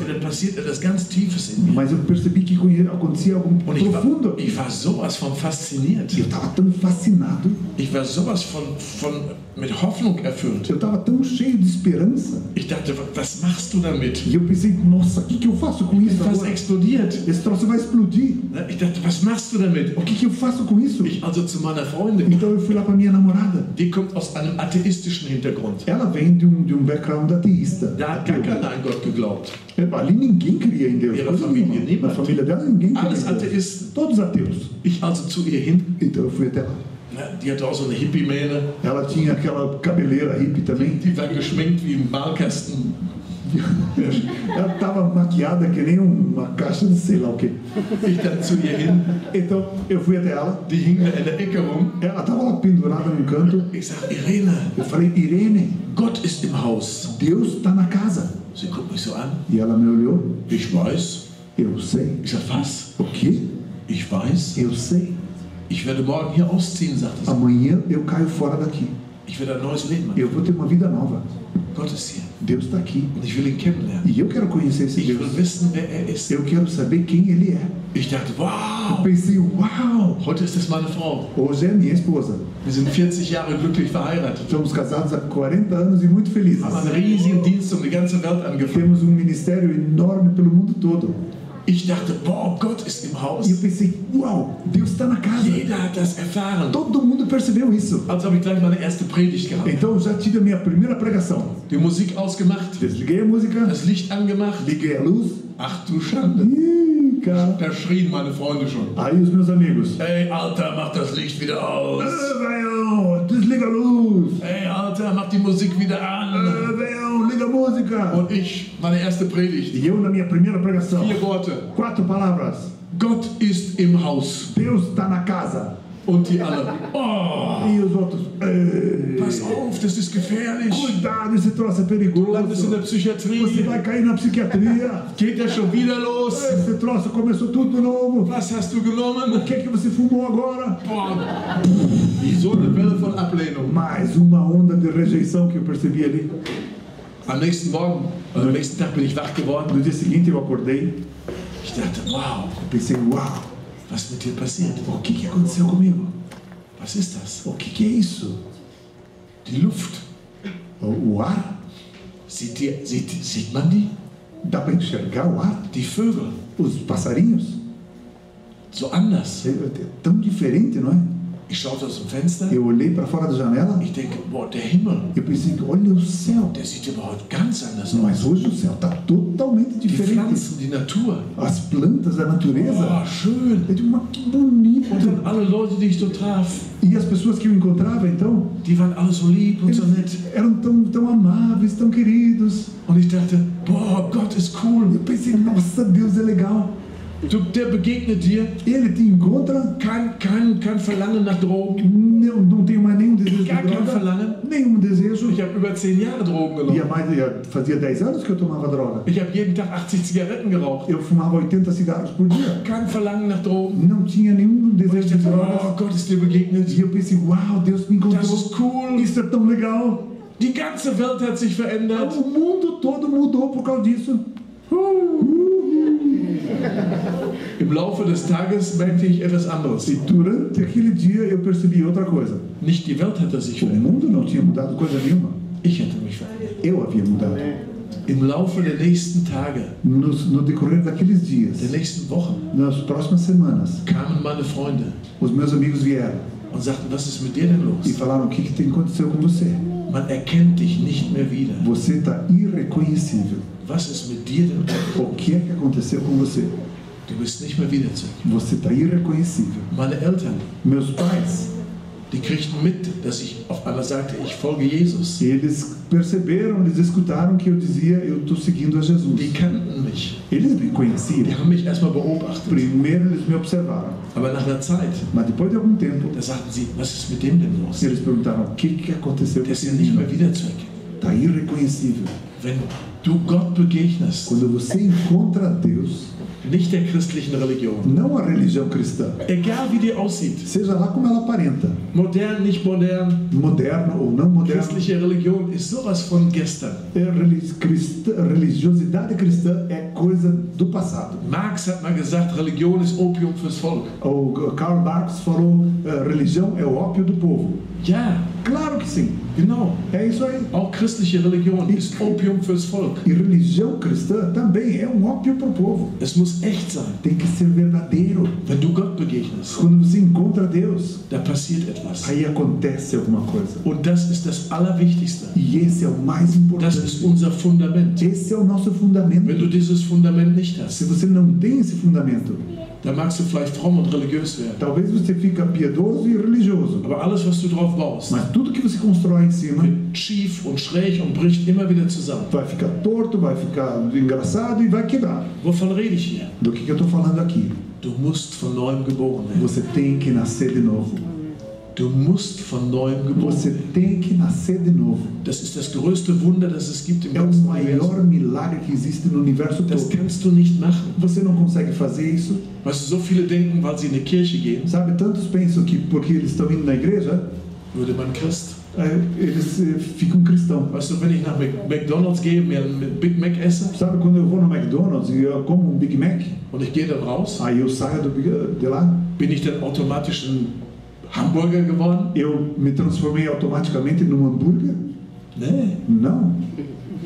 Mas eu percebi que acontecia algo Und ich war, profundo ich war sowas von fasziniert. Eu estava tão fascinado, Ich war sowas von, von mit Hoffnung erfüllt. eu estava tão cheio de esperança. Ich dachte, was machst du damit? E eu pensei, nossa, o que, que eu faço com isso Fast agora? explodiert. Esse troço vai explodir. Ich dachte, was machst du damit? O que, que eu faço com isso? Ich also zu meiner Freundin. Então eu fui lá para minha namorada. Die kommt aus einem atheistischen Hintergrund. Ela vem de um, de um background ateísta. Da hat gar keiner an Gott geglaubt. Ali ninguém cria em Deus. Ihre coisa família, nenhuma. niemand. Dela ninguém cria Alles. Atheisten. Todos ateus. Ich also zu ihr hin. Então eu fui até lá. Na, Die hatte auch so eine Hippie-Mähne. Ela tinha aquela cabeleira hippie também. Die war geschminkt wie ein Malkasten. Ela estava maquiada que nem uma caixa de sei lá o hin. Então eu fui até ela. Die hing da in der Ecke rum. Ela estava lá pendurada num canto. Ich sag, Irene, Eu falei, Irene, Gott ist im Haus. Deus está na casa. Sie guckt mich so an. E ela me olhou. Ich weiß. Eu sei. Ich sag, was? O quê? Ich weiß. Eu sei. Ich werde morgen hier ausziehen, sagte sie. Amanhã eu caio fora daqui. Eu vou ter uma vida nova. Deus está aqui. E eu quero conhecer esse Deus. Eu quero saber quem Ele é. Eu pensei, uau! Hoje é minha esposa. Estamos casados há 40 anos e muito felizes. Temos um ministério enorme pelo mundo todo. Ich dachte, boah, Gott ist im E eu Haus. pensei, uau, Deus está na casa. Jeder hat das erfahren. Todo mundo percebeu isso. Also habe ich gleich meine erste Predigt gehabt. Então eu já tive a minha primeira pregação. Die Musik ausgemacht, Desliguei a música, das Licht angemacht. liguei a luz. Ach du Schande. Ih, cara. Da schrien meine Freunde schon. Aí os meus amigos. Ey, Alter, mach das Licht wieder aus. "Ah, Velhão, desliga a luz. Ey, Alter, mach die Musik wieder an. A música. Und ich, meine erste Predigt. E eu na minha primeira pregação. Vier Worte. Quatro palavras. Gott ist im Haus. Deus está na casa. Und die alle, oh, E os outros. "Ei, pass auf, das ist gefährlich. Cuidado, esse troço é Du landest in der perigoso. Você Psychiatrie. vai cair na psiquiatria. Geht ja schon wieder los. Esse troço começou tudo novo. Was hast du O genommen? que é que você fumou agora? Boah, so eine Welle von Ablehnung. Mais uma onda de rejeição que eu percebi ali. Am nächsten Morgen, also am nächsten Tag bin ich wach geworden. No dia seguinte eu acordei Ich dachte, wow, e pensei, uau, was mit dir passiert? o que, que aconteceu comigo? Was ist das? O que, que é isso? Die Luft. O, o ar? Sieht, die, sieht, sieht man die? Dá para enxergar o ar? Die Vögel. Os passarinhos? So anders. É, é tão diferente, não é? Ich schaute aus dem Fenster. Eu olhei para fora da janela Ich denke, boah, der Himmel, eu pensei, olha o céu. der sieht aber heute ganz anders Mas aus. hoje o céu está totalmente Die diferente. Pflanzen, die Natur. As plantas, a natureza. Boah, schön. Eu digo, mas que bonito. Und dann alle Leute, die ich so traf, E as pessoas que eu encontrava, então, die waren alle so lieb und so nett. eram tão, tão amáveis, tão queridos. Und ich dachte, boah, Gott ist cool. Eu pensei, nossa, Deus é legal. Du, der begegnet dir, ele te encontra, kein, kein, kein Verlangen nach Drogen. não, não tem mais nenhum desejo de Gar kein Verlangen. nenhum desejo. Ich habe über zehn Jahre Drogen E genommen. há mais, de- fazia 10 anos que eu tomava droga. Ich habe jeden Tag 80 Zigaretten geraucht. Eu fumava 80 cigarros por dia. Kein Verlangen nach Drogen. Não tinha nenhum desejo de dachte, drogas. oh, Gott ist dir begegnet. E eu pensei, uau, Deus me encontrou. Das ist cool. Isso é tão legal. Die ganze Welt hat sich verändert. O mundo todo mudou por causa disso. Im Laufe des Tages merkte ich etwas anderes. E durante aquele dia eu percebi outra coisa. Nicht die Welt hatte sich O verändert. mundo não tinha mudado coisa nenhuma. Ich hatte mich verändert. Eu havia mudado. Im Laufe der nächsten Tage, Nos, no decorrer daqueles dias, der nächsten Wochen, nas próximas semanas, kamen meine Freunde os meus amigos vieram und sagten, was ist mit dir denn e los? falaram: o que, que tem aconteceu com você? Man erkennt dich nicht mehr wieder. Você está irreconhecível. Was ist mit dir denn? O que é que aconteceu com você? Du bist nicht mehr wiederzuerkennen. Você está irreconhecível. Meine Eltern, Meus pais, die kriegten mit, dass ich auf einmal sagte, ich folge Jesus. eles perceberam, eles escutaram que eu dizia: eu estou seguindo a Jesus. Die kannten mich. Eles me Die conheciam. haben mich erstmal beobachtet. Primeiro eles me observaram, Aber nach einer Zeit, mas depois de algum tempo, da sagten sie, was ist mit dem denn los? eles perguntaram: o que, que aconteceu Der ist ja nicht mehr wiederzuerkennen. Está irreconhecível. Wenn du Gott begegnest, Quando você encontra Deus, nicht der christlichen Religion, não a religião cristã, egal wie die aussieht, seja lá como ela aparenta, modern, nicht modern, moderno ou não moderno, christliche Religion ist sowas von gestern. é reli- cristã- religiosidade cristã é coisa do passado. Marx hat mal gesagt, Religion ist Opium fürs Volk. O Karl Marx falou: eh, religião é o ópio do povo. Ja, Claro que sim, genau. é isso aí. Auch christliche Religion ist Opium fürs Volk. E religião cristã também é um ópio para o povo. Es muss echt sein. Tem que ser verdadeiro. Wenn du Gott begegnest, Quando você encontra Deus, da passiert etwas. aí acontece alguma coisa. Und das ist das Allerwichtigste. E esse é o mais Das importante. ist unser Fundament. Esse é o nosso Wenn du fundamento. dieses Fundament nicht Se hast, você não tem esse fundamento, dann magst du vielleicht fromm und religiös werden. talvez você fica piedoso e religioso. Aber alles, was du drauf baust, Mas tudo que você constrói em cima wird schief und schräg und bricht immer wieder zusammen. vai ficar torto, vai ficar engraçado e vai quebrar. Wovon rede ich hier? Do que, que eu estou falando aqui? Du musst von neuem geboren werden. Você tem que nascer de novo. Du musst von neuem geboren Você werden. tem que nascer de novo. Das ist das größte Wunder, das es gibt im É o ganzen maior milagre que existe no universo Das todo. kannst du nicht machen. Você não consegue fazer isso. Weißt du, so viele denken, weil sie in eine Kirche gehen, Sabe, tantos pensam que porque eles estão indo na igreja, würde man Christ. eles é, ficam cristãos. Weißt du, wenn ich nach McDonalds gehe, mir einen Big Mac esse Sabe, quando eu vou no McDonald's e eu como um Big Mac, und ich gehe dann raus, aí eu saio do de lá, bin ich dann automatisch ein Hamburger geworden? eu me transformei automaticamente num hambúrguer? Nee. Não.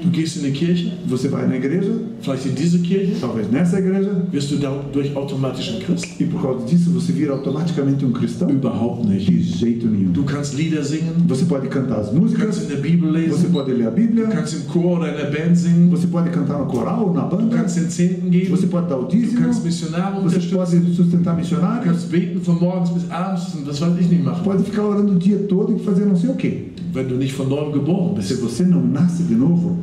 Du gehst in eine Kirche, Você vai na igreja, vielleicht in diese Kirche, talvez nessa igreja, wirst du dadurch automatisch ein Christ? e por causa disso você vira automaticamente um cristão? Überhaupt nicht. De jeito nenhum. Du kannst Lieder singen, Você pode cantar as du kannst músicas, in der Bibel você lesen, pode ler a du Bíblia, kannst im Chor oder in der Band singen, você pode cantar no coral ou na du banda, kannst den Zehnten geben, você pode dar o du dízimo, kannst Missionare você unterstützen, pode sustentar du missionários, kannst beten von morgens bis abends und das weiß ich nicht machen. pode ficar orando o dia todo e fazer não sei o quê. Wenn du nicht von neuem geboren Se bist, você não nasce de novo,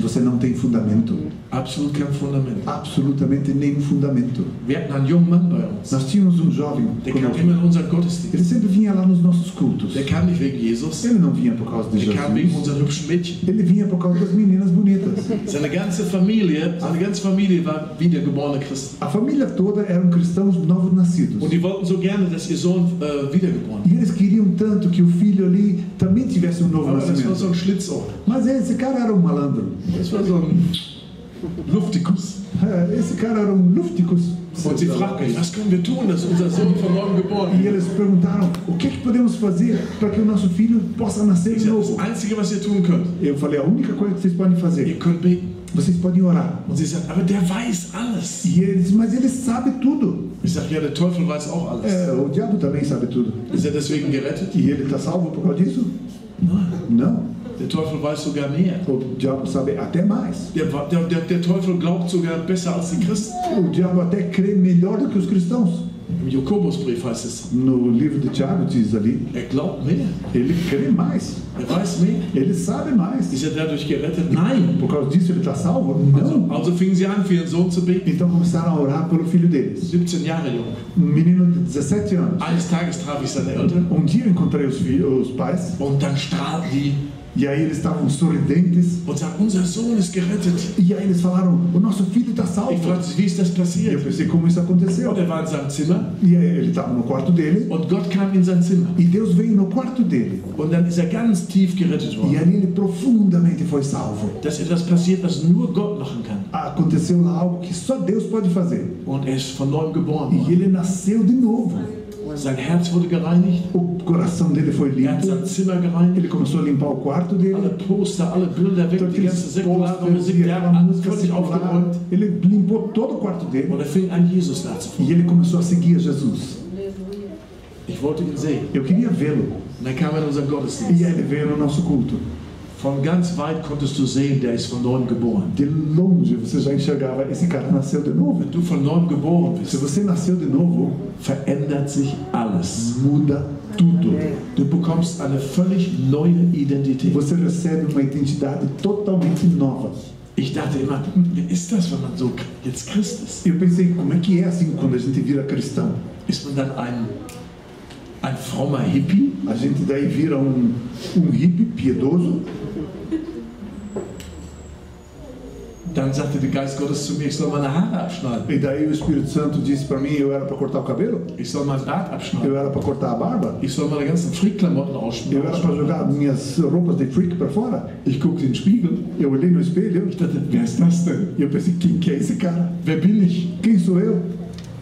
você não tem fundamento. Absolut kein Fundament. Absolutamente nenhum fundamento. Nós tínhamos um jovem. Ele sempre vinha lá nos nossos cultos. Ele não vinha por causa de Jesus. Ele vinha por causa das meninas bonitas. Seine ganze Familie, seine ganze Familie war wiedergeborene Christen. A família toda eram cristãos novos nascidos. Und die wollten so gerne, dass ihr Sohn äh, wiedergeboren E eles queriam tanto que o filho ali também tivesse um novo nascimento. Mas esse cara era um malandro. Luftikus. É, Esse cara era um lufticus. Und sie fragten mich, was können wir tun, dass unser Sohn von neuem geboren E eles perguntaram: o que, é que podemos fazer para que o nosso filho possa nascer de das novo? Einzige, was ihr tun könnt, Eu falei: a única coisa que vocês podem ihr fazer, könnt beten. vocês podem orar. Und sie aber der weiß alles. E eles, mas ele sabe tudo. Ich sage, ja, der Teufel weiß auch alles. É, o diabo também sabe tudo. Ist er deswegen gerettet? E ele está salvo por causa disso? Nein. Não. Der Teufel weiß sogar mehr. O diabo sabe até mais. Der, der, der, der Teufel glaubt sogar besser als die Christen. O diabo até crê melhor do que os cristãos. Im Jakobusbrief heißt es, No livro de Tiago diz ali, er glaubt mehr. ele crê mais. Er weiß mehr. Ele sabe mais. Ist er dadurch gerettet? Nein. Por causa disso ele está salvo? Also, Não. also fingen sie an, für ihren Sohn zu beten. Então começaram a orar pelo filho deles. 17 Jahre jung. Um menino de 17 anos. Eines Tages traf ich seine Eltern Um dia eu encontrei os, filhos, os pais und dann strahlten die E aí eles estavam sorridentes. E aí eles falaram: O nosso filho está salvo. E eu pensei: Como isso aconteceu? E aí ele estava no quarto dele. E Deus veio no quarto dele. E ali ele profundamente foi salvo. Aconteceu lá algo que só Deus pode fazer. E ele nasceu de novo. Sein Herz wurde gereinigt. O coração dele foi Er limpo. sein Zimmer gereinigt. Ele começou a limpar o quarto Alle dele. Poster, alle Bilder weg, die ganze säkulare Musik, e der música secular. Ele limpou todo o quarto Und dele. er fing an, Jesus E nachzufolgen. ele começou a seguir Jesus. Ich wollte ihn sehen. Eu queria vê-lo. Und kam er in unseren E Gottesdienst. ele veio no nosso culto. Von ganz weit konntest du sehen, der ist von neuem geboren. De longe você já enxergava, esse cara nasceu de novo. Wenn du von neuem geboren Se bist, você nasceu de novo, verändert sich alles. muda tudo. Du bekommst eine völlig neue Identität. Você recebe uma identidade totalmente nova. Ich dachte immer, wie ist das, wenn man so jetzt Christ ist? Eu pensei, como é que é assim quando a gente vira cristão? Ist man dann ein, ein frommer Hippie? A gente daí vira um, um hippie piedoso. Dann sagte der Geist Gottes zu mir, ich soll meine Haare abschneiden. E daí o Espírito Santo disse para mim, eu era para cortar o cabelo, Ich soll mein Bart eu abschneiden. era para cortar a barba, Ich soll meine ganzen Freak-Klamotten eu ausschneiden. era para jogar minhas roupas de freak para fora. Ich guckte in den Spiegel. Eu olhei no espelho Ich dachte, wer ist das denn? e eu pensei, quem que é esse cara? Wer bin ich? Quem sou eu?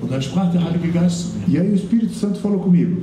Und dann sprach der Heilige Geist zu mir. E aí o Espírito Santo falou comigo,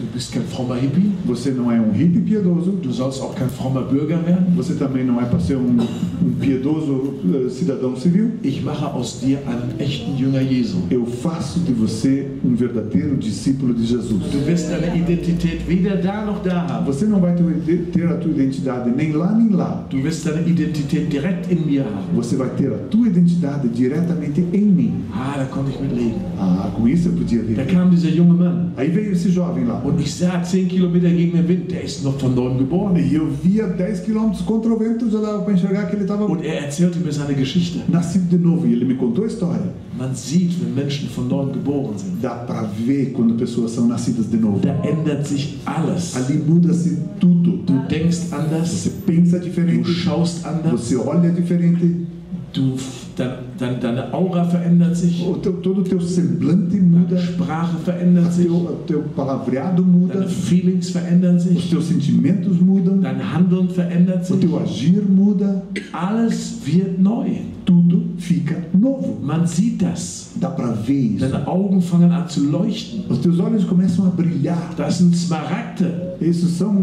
Du bist kein frommer Hippie. você não é um hippie piedoso, Du sollst auch kein frommer Bürger werden. você também não é para ser um, um piedoso eh, cidadão civil. Ich mache aus dir einen echten Jünger Jesu. Eu faço de você um verdadeiro discípulo de Jesus. Du wirst deine Identität weder da noch da haben. Você não vai ter, ter a tua identidade nem lá nem lá. Du wirst deine Identität direkt in mir haben. Você vai ter a tua identidade diretamente em mim. Ah, da konnte ich mit leben. Ah, com isso eu podia Da viver. kam dieser junge Mann. Aí veio esse jovem lá. Und ich sah 10 Kilometer gegen den Wind, der ist noch von neuem geboren. E eu via 10 quilômetros contra o vento, já dava para enxergar que ele estava Und er erzählte mir seine Geschichte. nascido de novo. E ele me contou a história. Man sieht, wenn Menschen von neuem geboren sind. Dá para ver quando pessoas são nascidas de novo. Da ändert sich alles. Ali muda-se tudo. Du denkst anders, Você pensa du diferente, schaust anders, você olha diferente, du, dein, dein, deine Aura verändert sich, o teu, todo o teu semblante deine muda, Sprache verändert o sich, teu, o teu palavreado muda, deine Feelings verändern os sich, teus sentimentos mudam, dein Handeln verändert o sich. teu agir muda, Alles wird neu. tudo fica novo. Man sieht das. Dá para ver isso. Deine Augen fangen an zu leuchten. Os teus olhos começam a brilhar. Das sind Smaragde. Isso são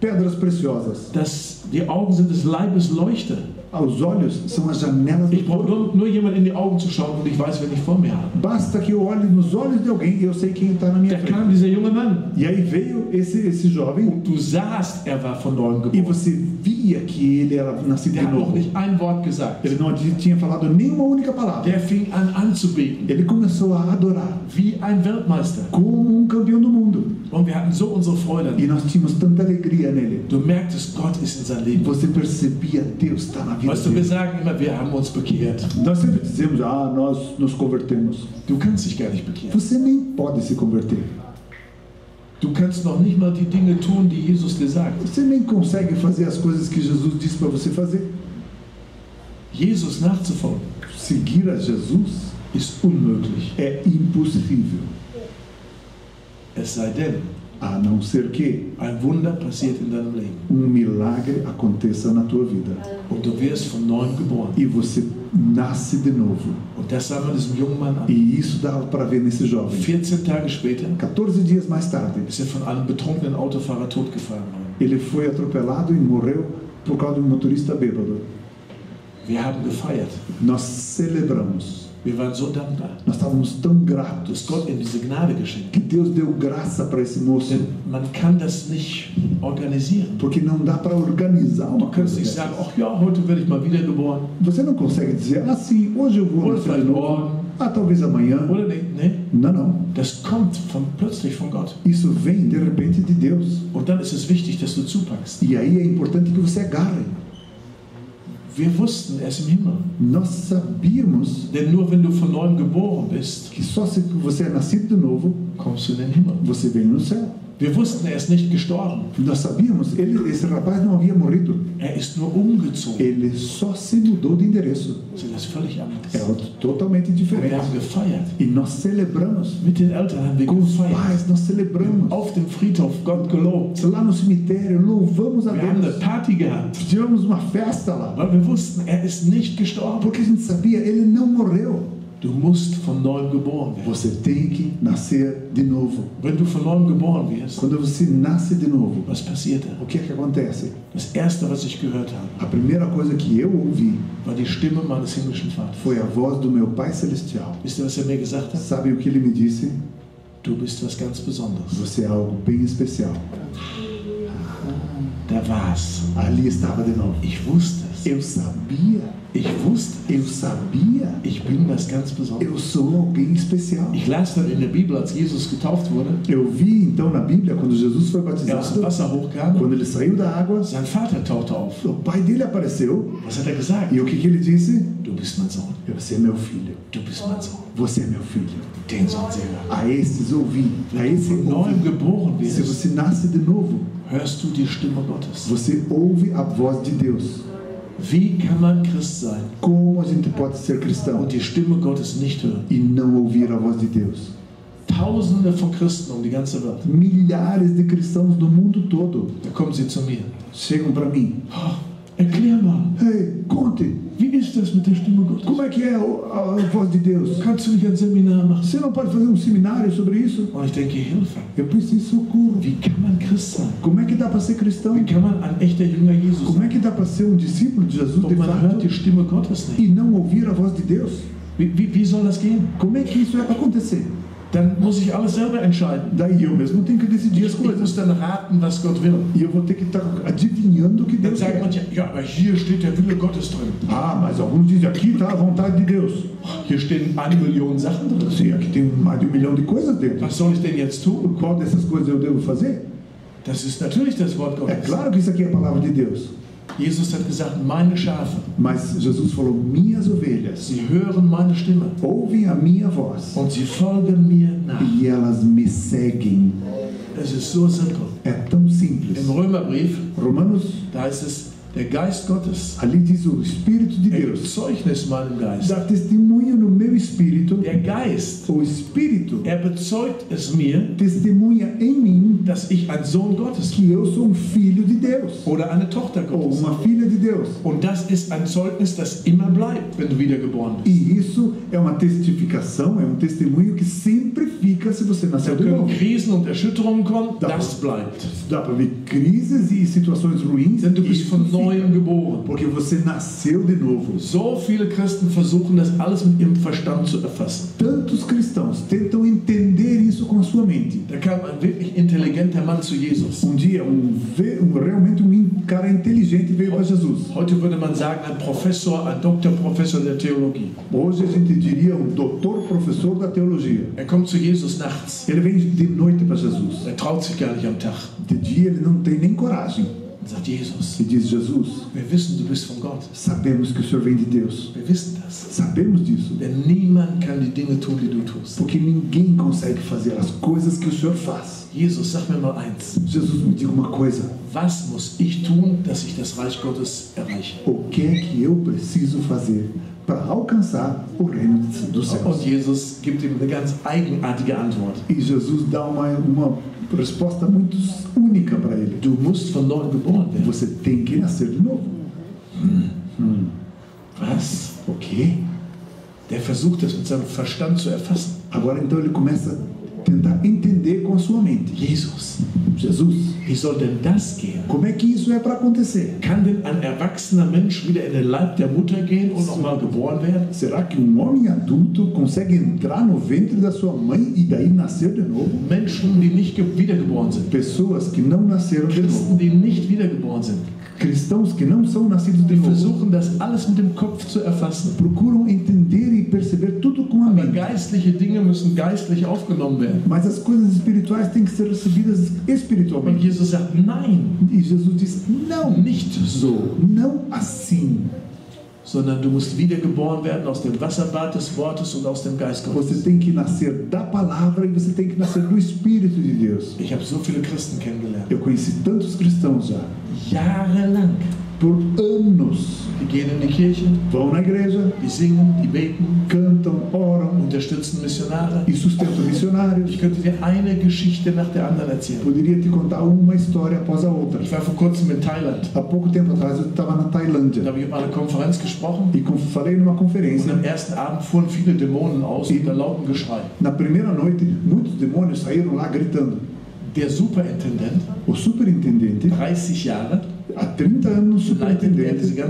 pedras preciosas. Das, die Augen sind des Leibes Leuchte. Os olhos são as janelas do corpo. Basta que eu olhe nos olhos de alguém e eu sei quem está na minha frente. dieser junge Mann. E aí veio esse, esse jovem Und du sahst, er war von neuem e você via que ele era nascido de Der novo. nicht ein Wort gesagt. Ele não tinha falado nenhuma única palavra. Der fing an anzubeten, Ele começou a adorar wie ein Weltmeister. como um campeão do mundo. Und wir hatten so unsere Freude. E nós tínhamos tanta alegria nele. Du merktest, Gott ist in sein Leben. Você percebia Deus está na dele. sagen immer, wir haben uns bekehrt. Nós sempre dizemos, ah, nós nos convertemos. Du kannst dich gar nicht bekehren. Você nem pode se converter. Du kannst noch nicht mal die Dinge tun, die Jesus dir sagt. Você nem consegue fazer as coisas que Jesus disse para você fazer. Jesus nachzufolgen Seguir a Jesus ist unmöglich. é impossível. Es sei denn, a não ser que um milagre aconteça na tua vida. E você nasce de novo. E isso dá para ver nesse jovem. 14 dias mais tarde, Ele foi atropelado e morreu por causa de um motorista bêbado. Nós celebramos. Wir waren so dankbar, Nós estávamos tão gratos Gott ihm diese Gnade geschenkt que Deus deu graça para esse moço. Denn man kann das nicht organisieren. Porque não dá para organizar Du uma kannst coisa nicht sagen, ach ja, heute werde ich mal wiedergeboren. Você não consegue dizer, ah, sim, hoje eu vou nascer de novo. Ah, talvez amanhã. Oder nicht? Nee, Não, não. das kommt von, plötzlich von Gott. Isso vem de repente de Deus. Und dann ist es wichtig, dass du zupackst. E aí é importante que você agarre. Wir wussten, er im Himmel. Nós sabíamos Denn nur wenn du von neuem geboren bist, que só se você é nascido de novo, kommst du in den Himmel. você vem no céu. Wir wussten, er ist nicht gestorben. Nós sabíamos, ele, esse rapaz não havia morrido. Er ist nur umgezogen. Ele só se mudou de endereço. Das ist völlig anders. É totalmente Wir diferente. haben gefeiert. E nós celebramos. Mit den Eltern haben wir Com os gefeiert. pais, nós celebramos. Auf dem Friedhof Gott gelobt. Lá no cemitério, louvamos a Wir haben eine Deus. Party gehabt, Tivemos uma festa lá. weil wir wussten, er ist nicht gestorben. Porque a gente sabia, ele não morreu. Du musst von neuem geboren werden. Você tem que nascer de novo. Wenn du von neuem geboren wirst, Quando você nasce de novo, was passiert o que é que acontece? Das erste, was ich gehört habe, A primeira coisa que eu ouvi war die Stimme meines himmlischen Vaters. foi a voz do meu Pai Celestial. Wisst ihr, was er mir gesagt hat? Sabe o que ele me disse? Du bist was ganz Besonderes. Você é algo bem especial. Da war's. Ali estava de novo. Ich wusste. Eu sabia, Ich wusste, eu sabia. ich bin was ganz Besonderes. Eu sou alguém especial. Ich las dann in der Bibel, als Jesus getauft wurde, Eu vi então na Bíblia, quando Jesus foi er batizado, Wasser hochkam, quando ele saiu da água, sein Vater tauchte auf. o pai dele apareceu. Was hat er gesagt? E o que, que ele disse? Du bist mein Sohn. Você é meu filho. Du bist mein Sohn. Você é meu filho. Den hören. A esses ouvi. A esse ouvi. Se você nasce de novo, hörst du die Stimme Gottes. você ouve a voz de Deus. Wie kann man Christ sein Como a gente pode ser cristão und die Stimme Gottes nicht hören? e não ouvir a voz de Deus? Tausende von Christen um die ganze Welt. Milhares de cristãos no mundo todo Da kommen sie zu mir. chegam para mim. Oh, erklär mal, Ei, conte, wie ist das mit der Stimme Gottes? como é que é a, a voz de Deus? Kannst du nicht ein Seminar machen? Você não pode fazer um seminário sobre isso? Und ich denke, Hilfe. Eu preciso de socorro. Wie kann man Christ sein? Como é que dá para ser cristão? Wie kann man ein echter Jünger Jesus Como é que dá para ser um discípulo de Jesus de Und man hört fato die Stimme Gottes nicht. e não ouvir a voz de Deus? Wie, wie, wie soll das gehen? Como é que isso é acontecer? Dann muss ich alles selber entscheiden. Daí eu mesmo tenho que decidir as Ich muss coisas. dann raten, was Gott will. E eu vou ter que estar adivinhando o que Deus quer. manche, ja, aber hier steht der Wille Gottes drin. Ah, mas alguns dizem aqui está a vontade de Deus. Hier stehen eine Million Sachen drin. Sim, aqui tem mais de um milhão de coisas dentro. Was soll ich denn jetzt tun? Qual dessas coisas eu devo fazer? Das ist natürlich das Wort É Gottes. claro que isso aqui é a palavra de Deus. Jesus hat gesagt, meine Schafe, Mas Jesus falou: minhas ovelhas sie hören meine Stimme ouvem a minha voz und sie folgen mir nach. e elas me seguem. Es ist so simpel. É tão simples. Im Römerbrief, Romanos, da heißt es, der Geist Gottes ali diz o Espírito de Deus. gibt Zeugnis meinem Geist. Dá testemunho no meu espírito. Der Geist, O Espírito er bezeugt es mir, testemunha em mim dass ich ein Sohn Gottes bin que eu sou um filho de Deus oder eine Tochter ou Gottes. uma filha de Deus. Und das ist ein Zeugnis, das immer bleibt, wenn du wiedergeboren bist. E isso é uma testificação, é um testemunho que sempre fica se você nasceu de novo. Krisen und Erschütterungen kommen, Da- das bleibt. Dá para ver crises e situações ruins. Denn du bist isso von neuem geboren. Porque você nasceu de novo. So viele Christen versuchen das alles mit ihrem Verstand zu erfassen. Tantos cristãos tentam entender isso com a sua mente. Da kam ein wirklich intelligenter Mann zu Jesus. Um dia, um, um- realmente um cara inteligente veio para Jesus. Heute würde man sagen, ein Professor, ein Doktorprofessor der Theologie. Hoje a gente diria um doutor professor da teologia. Er kommt zu Jesus nachts. Ele vem de noite para Jesus. Er traut sich gar nicht am Tag. De dia ele não tem nem coragem. Und E diz: Jesus, sabemos que o Senhor vem de Deus. Sabemos disso. Porque ninguém consegue fazer as coisas que o Senhor faz. Jesus, sag mir mal eins. Jesus, me diga uma coisa. Was muss ich tun, dass ich das Reich Gottes erreiche? O que é que eu preciso fazer para alcançar o reino dos Und céus? Jesus gibt ihm eine ganz eigenartige Antwort. E Jesus dá uma, uma resposta muito única para ele. Du musst von neuem geboren werden. Você tem que nascer de novo. Was? O quê? Der versucht das mit seinem Verstand zu erfassen. Agora então ele começa a tentar entender com a sua mente. Jesus, Jesus. Wie soll denn das gehen? Como é que isso é para acontecer? Kann denn ein erwachsener Mensch wieder in den Leib der Mutter gehen und nochmal geboren werden? Será que um homem adulto consegue entrar no ventre da sua mãe e daí nascer de novo? Menschen, die nicht ge- wiedergeboren sind. Pessoas que não nasceram de Christen, novo. die nicht wiedergeboren sind. Cristãos que não são nascidos de novo. versuchen das alles mit dem Kopf zu erfassen. Procuram entender e perceber tudo com a Aber mente. geistliche Dinge müssen geistlich aufgenommen werden. Mas as coisas espirituais têm que ser recebidas espiritualmente. Jesus sagt, nein, E Jesus diz: não, nicht so, não assim. sondern du musst wiedergeboren werden aus dem Wasserbad des Wortes und aus dem Geist Você Gottes. tem que nascer da palavra e você tem que nascer do Espírito de Deus. Ich habe so viele Christen kennengelernt. Eu conheci tantos cristãos já, Jahrelang. por anos. Die gehen in die Kirche, Vão na igreja, die singen, die beten, cantam, oram unterstützen Missionare. e sustentam missionários. Ich könnte dir eine Geschichte nach der anderen erzählen. Poderia te contar uma história após a outra. Ich war vor kurzem in Thailand. Há pouco tempo atrás eu estava na Da Tailândia habe ich über eine Konferenz gesprochen. e falei numa Und conferência. am ersten Abend fuhren viele Dämonen aus unter lautem Geschrei. Na primeira noite, muitos demônios saíram lá gritando. Der Superintendent, O superintendente, 30 Jahre, há 30 anos er superintendente,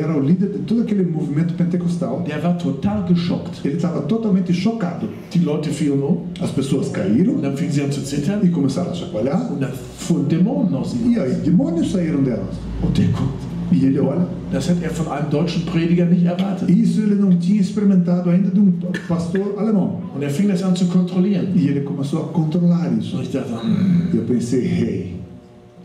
era o líder de todo aquele movimento pentecostal. Der war total geschockt. Ele estava totalmente chocado. Die Leute fielen um As pessoas und caíram dann fingen sie an zu zittern e começaram a chacoalhar. und dann fuhren Dämonen aus ihnen. E aí, demônios saíram delas. Und der guckt. E ele olha. Das hat er von einem deutschen Prediger nicht erwartet. Isso ele não tinha experimentado ainda de um pastor alemão. Und er fing das an zu kontrollieren. E ele começou a controlar isso. Und ich dachte, hm, E eu pensei, hey,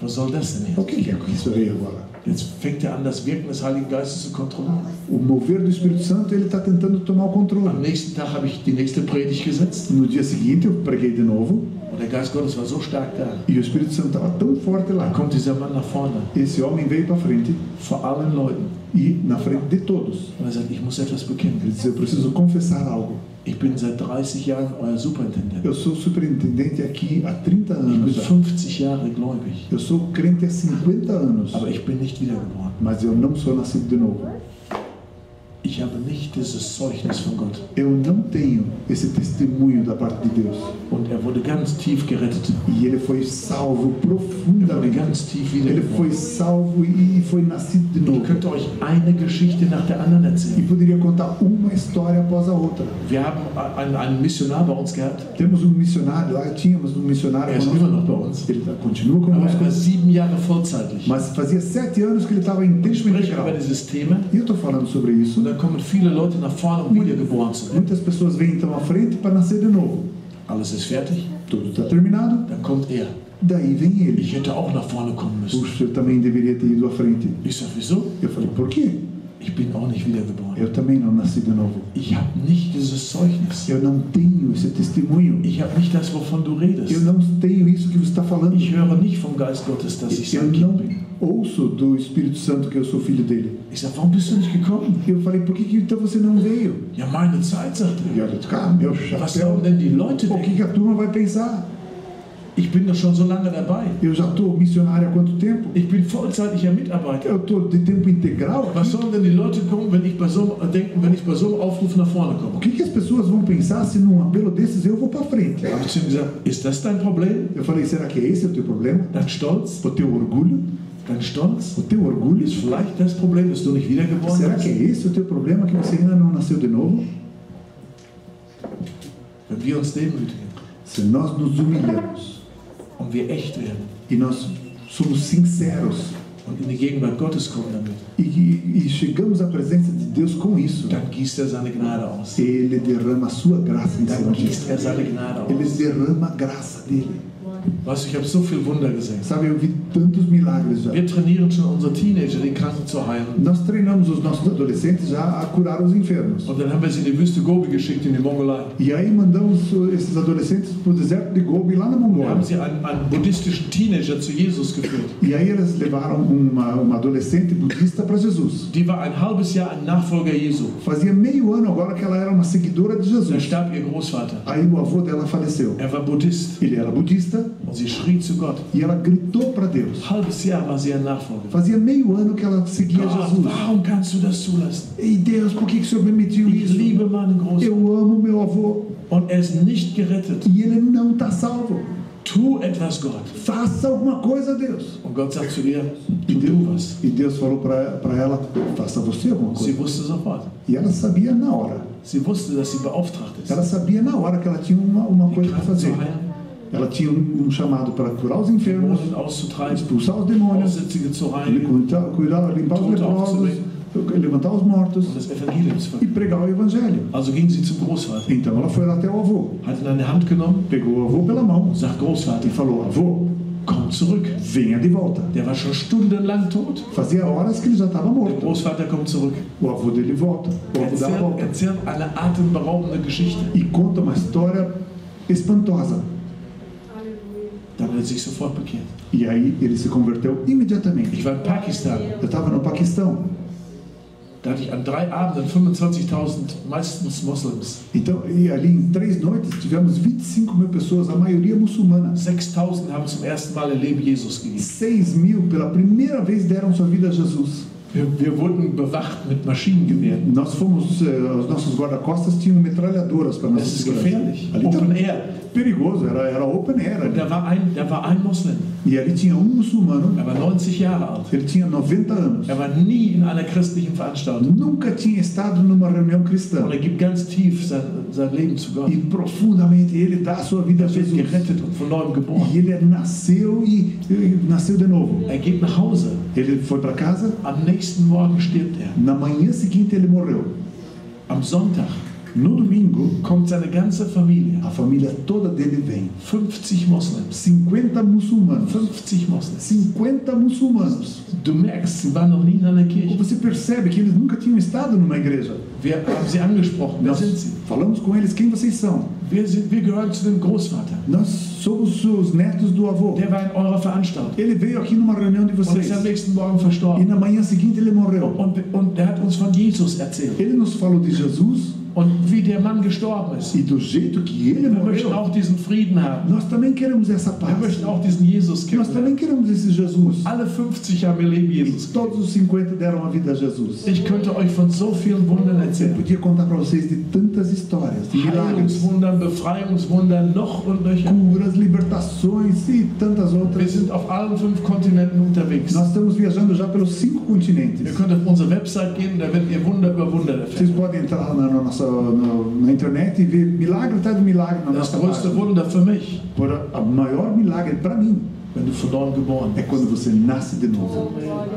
was soll das denn o jetzt? que que é com isso aí agora? Jetzt fängt er an, das Wirken des Heiligen Geistes zu kontrollieren. O mover do Espírito Santo, ele está tentando tomar o Am controle. nächsten Tag habe ich die nächste Predigt gesetzt No dia seguinte, eu preguei de novo. E o Espírito Santo estava tão forte lá. kommt dieser Mann nach vorne, Esse homem veio para frente vor allen Leuten. e na frente de todos. Und er sagt, ich muss etwas bekennen. Ele disse: Eu preciso confessar algo. Ich bin seit 30 Jahren euer Superintendent. Eu sou superintendente aqui há 30 Ich bin anos. já. 50 Jahre gläubig. Eu sou crente há 50 anos. Aber ich bin nicht wiedergeboren. Mas eu não sou nascido de novo. Ich habe nicht dieses Zeugnis von Gott. Eu não tenho esse testemunho da parte de Deus. Und er wurde ganz tief gerettet. E ele foi salvo Er profundamente. ganz tief Ele foi salvo e foi nascido de Ich novo. könnte euch eine Geschichte nach der anderen E erzählen. poderia contar uma história após a outra. Wir haben einen, einen Missionar bei uns gehabt. Temos um missionário lá, tínhamos um missionário Er ist immer noch bei uns. Ele continua Aber er conosco, sieben Jahre vollzeitlich. mas fazia sete anos que ele estava em Ich tempo integral. E eu estou falando sobre isso. Dann kommen viele Leute nach vorne, um wiedergeboren zu werden. Muitas pessoas vêm então à frente para nascer de novo. Alles ist fertig. Tudo está terminado, Dann kommt er. daí vem ele. Ich hätte auch nach vorne kommen müssen. Puxa, eu também deveria ter ido à frente. Ich sage, wieso? Eu falei, por quê? Ich bin auch nicht wiedergeboren. Eu também não nasci de novo. Ich habe nicht dieses Zeugnis. Eu não tenho esse testemunho. Ich habe nicht das, wovon du redest. Eu não tenho isso que você está falando. Ich höre nicht vom Geist Gottes, dass ich Eu sein Kind bin. Ouço do Espírito Santo que eu sou filho dele. Ich sage, warum bist du nicht gekommen? Eu falei, por que, que então você não veio? Ja, meine Zeit, sagt E er. olha, cara, meu Was chapéu. sollen denn die Leute O que, que a turma vai pensar? Ich bin doch schon so lange dabei. Eu já estou missionário há quanto tempo? Ich bin vollzeitlicher Mitarbeiter. Eu estou de tempo integral Was sollen denn die Leute kommen, wenn ich bei so, denken, wenn ich bei so einem Aufruf nach vorne O komme? que, que as pessoas vão pensar se num apelo desses eu vou para frente? Habe ich zu ihm gesagt, ist das dein Problem? Eu falei, será que é esse o teu problema? Dein Stolz? O teu orgulho? Dein Stolz? O teu orgulho? Ist vielleicht das Problem, dass du nicht wiedergeboren Será que bist? é esse o teu problema que você ainda não nasceu de novo? Wenn wir uns demütigen Se nós nos humilhamos und wir echt werden e nós somos sinceros und in die Gegenwart Gottes kommen damit, e, e chegamos à presença de Deus com isso, dann gießt er seine Gnade aus. Ele derrama a sua graça em Dann cima gießt er seine Gnade Ele aus. derrama a graça dele. Weißt du, ich habe so viel Wunder gesehen. Sabe, eu vi tantos milagres já. Wir trainieren schon unsere Teenager, die Kranken zu heilen. Nós treinamos os nossos adolescentes já a curar os enfermos. Und dann haben wir sie in die Wüste Gobi geschickt, in die Mongolei. E aí mandamos esses adolescentes para o deserto de Gobi, lá na Wir Mongólia. haben sie einen, einen buddhistischen Teenager zu Jesus geführt. E aí eles levaram uma, uma adolescente budista para Jesus. Die war ein halbes Jahr ein Nachfolger Jesu. Fazia meio ano agora que ela era uma seguidora de Jesus. starb ihr Großvater. Aí o avô dela faleceu. Er war Buddhist Ele era budista und sie schrie zu Gott. e ela gritou para Deus. Halbes Jahr war sie ein Nachfolger. Fazia meio ano que ela seguia Gott, Jesus. warum kannst du das zulassen? Ei Deus, por que, que o Senhor permitiu Ich isso? liebe meinen Großvater Eu amo meu avô und er ist nicht gerettet. e ele não está salvo. tu etwas Gott. Faça alguma coisa, Deus. Und Gott sagt zu ihr, E Deus, was. e Deus falou para ela: faça você alguma Sie coisa. wusste sofort. E ela sabia na hora. Sie wusste, dass sie beauftragt ist, Ela sabia na hora que ela tinha uma, uma coisa para fazer. heilen, Ela tinha um, um chamado para curar os enfermos, expulsar os demônios, cuidar, cuidar limpar os leprosos, levantar os mortos e pregar o evangelho. Also ging sie zum Großvater, Então ela foi lá até o avô, hat ihn an die Hand genommen pegou o avô pela mão und sagt, Großvater, e falou: Avô, komm zurück. venha de volta. Der war schon stundenlang tot. Fazia horas que ele já estava Der morto. Großvater kommt zurück. O avô dele volta, o avô Erzählt, volta erzählt eine atemberaubende Geschichte. e conta uma história espantosa. Sofort bekehrt. E aí ele se converteu imediatamente. Eu estava no Paquistão. Da hatte ich an drei Abenden 25.000 meistens Moslems. Então, e ali em três noites tivemos 25 mil pessoas, a maioria muçulmana. 6.000 haben zum ersten Mal ihr Leben Jesus gegeben. 6 mil pela primeira vez deram sua vida a Jesus. Wir, wir wurden bewacht mit Maschinengewehren. Nós fomos, eh, os nossos guarda-costas tinham metralhadoras para nossa Das ist gefährlich. Ali Open Air. perigoso, era, era open air. Da war, ein, da war ein Moslem. E ali tinha um muçulmano, Er war 90 Jahre alt. ele tinha 90 anos. Er war nie in einer christlichen Veranstaltung. Nunca tinha estado numa reunião cristã. Und er gibt ganz tief sein, sein Leben zu Gott. E profundamente ele dá a sua vida a Er Jesus. gerettet und von neuem E geboren. ele nasceu e, e nasceu de novo. Er geht nach Hause. Ele foi para casa, Am nächsten Morgen stirbt er. na manhã seguinte ele morreu. Am Sonntag No domingo, kommt seine ganze Familie. a família toda dele vem. 50 Moslems. 50 muçulmanos. 50 Moslems. 50 muçulmanos. Du merkst, sie waren noch nie in einer Kirche. você percebe que eles nunca tinham estado numa igreja. Wir haben sie angesprochen. Wer Nós sind sie? falamos com eles quem vocês são. Wir, sind, wir gehören zu dem Großvater. Nós somos os netos do avô. Der war in eurer Veranstaltung. Ele veio aqui numa reunião de Und vocês. ist am nächsten Morgen E verstorben. na manhã seguinte ele morreu. Und, und er hat uns von Jesus erzählt. Ele nos falou de Jesus Und wie der Mann gestorben ist. e do jeito que ele Wir möchten auch diesen Frieden haben. Nós também queremos essa Wir paz. möchten auch diesen Jesus Nós também queremos esse Jesus. Alle 50 haben ihr Leben E Jesus. todos os 50 deram a vida a Jesus. Ich könnte euch von so vielen Wundern Eu erzählen. podia contar para vocês de tantas histórias, de milagres, Heilungswundern, Befreiungswundern, noch und nöcher. curas, libertações e tantas Wir outras. sind auf allen fünf Kontinenten unterwegs. Nós estamos viajando já pelos cinco continentes. Ihr könnt auf unsere Website gehen, da werdet ihr Wunder über Wunder Vocês erfahren. podem entrar na, na nossa, na, na internet e ver milagre atrás de milagre na Das nossa größte. Wunder für mich, Por a, a maior milagre para mim wenn von geboren é quando você nasce de novo.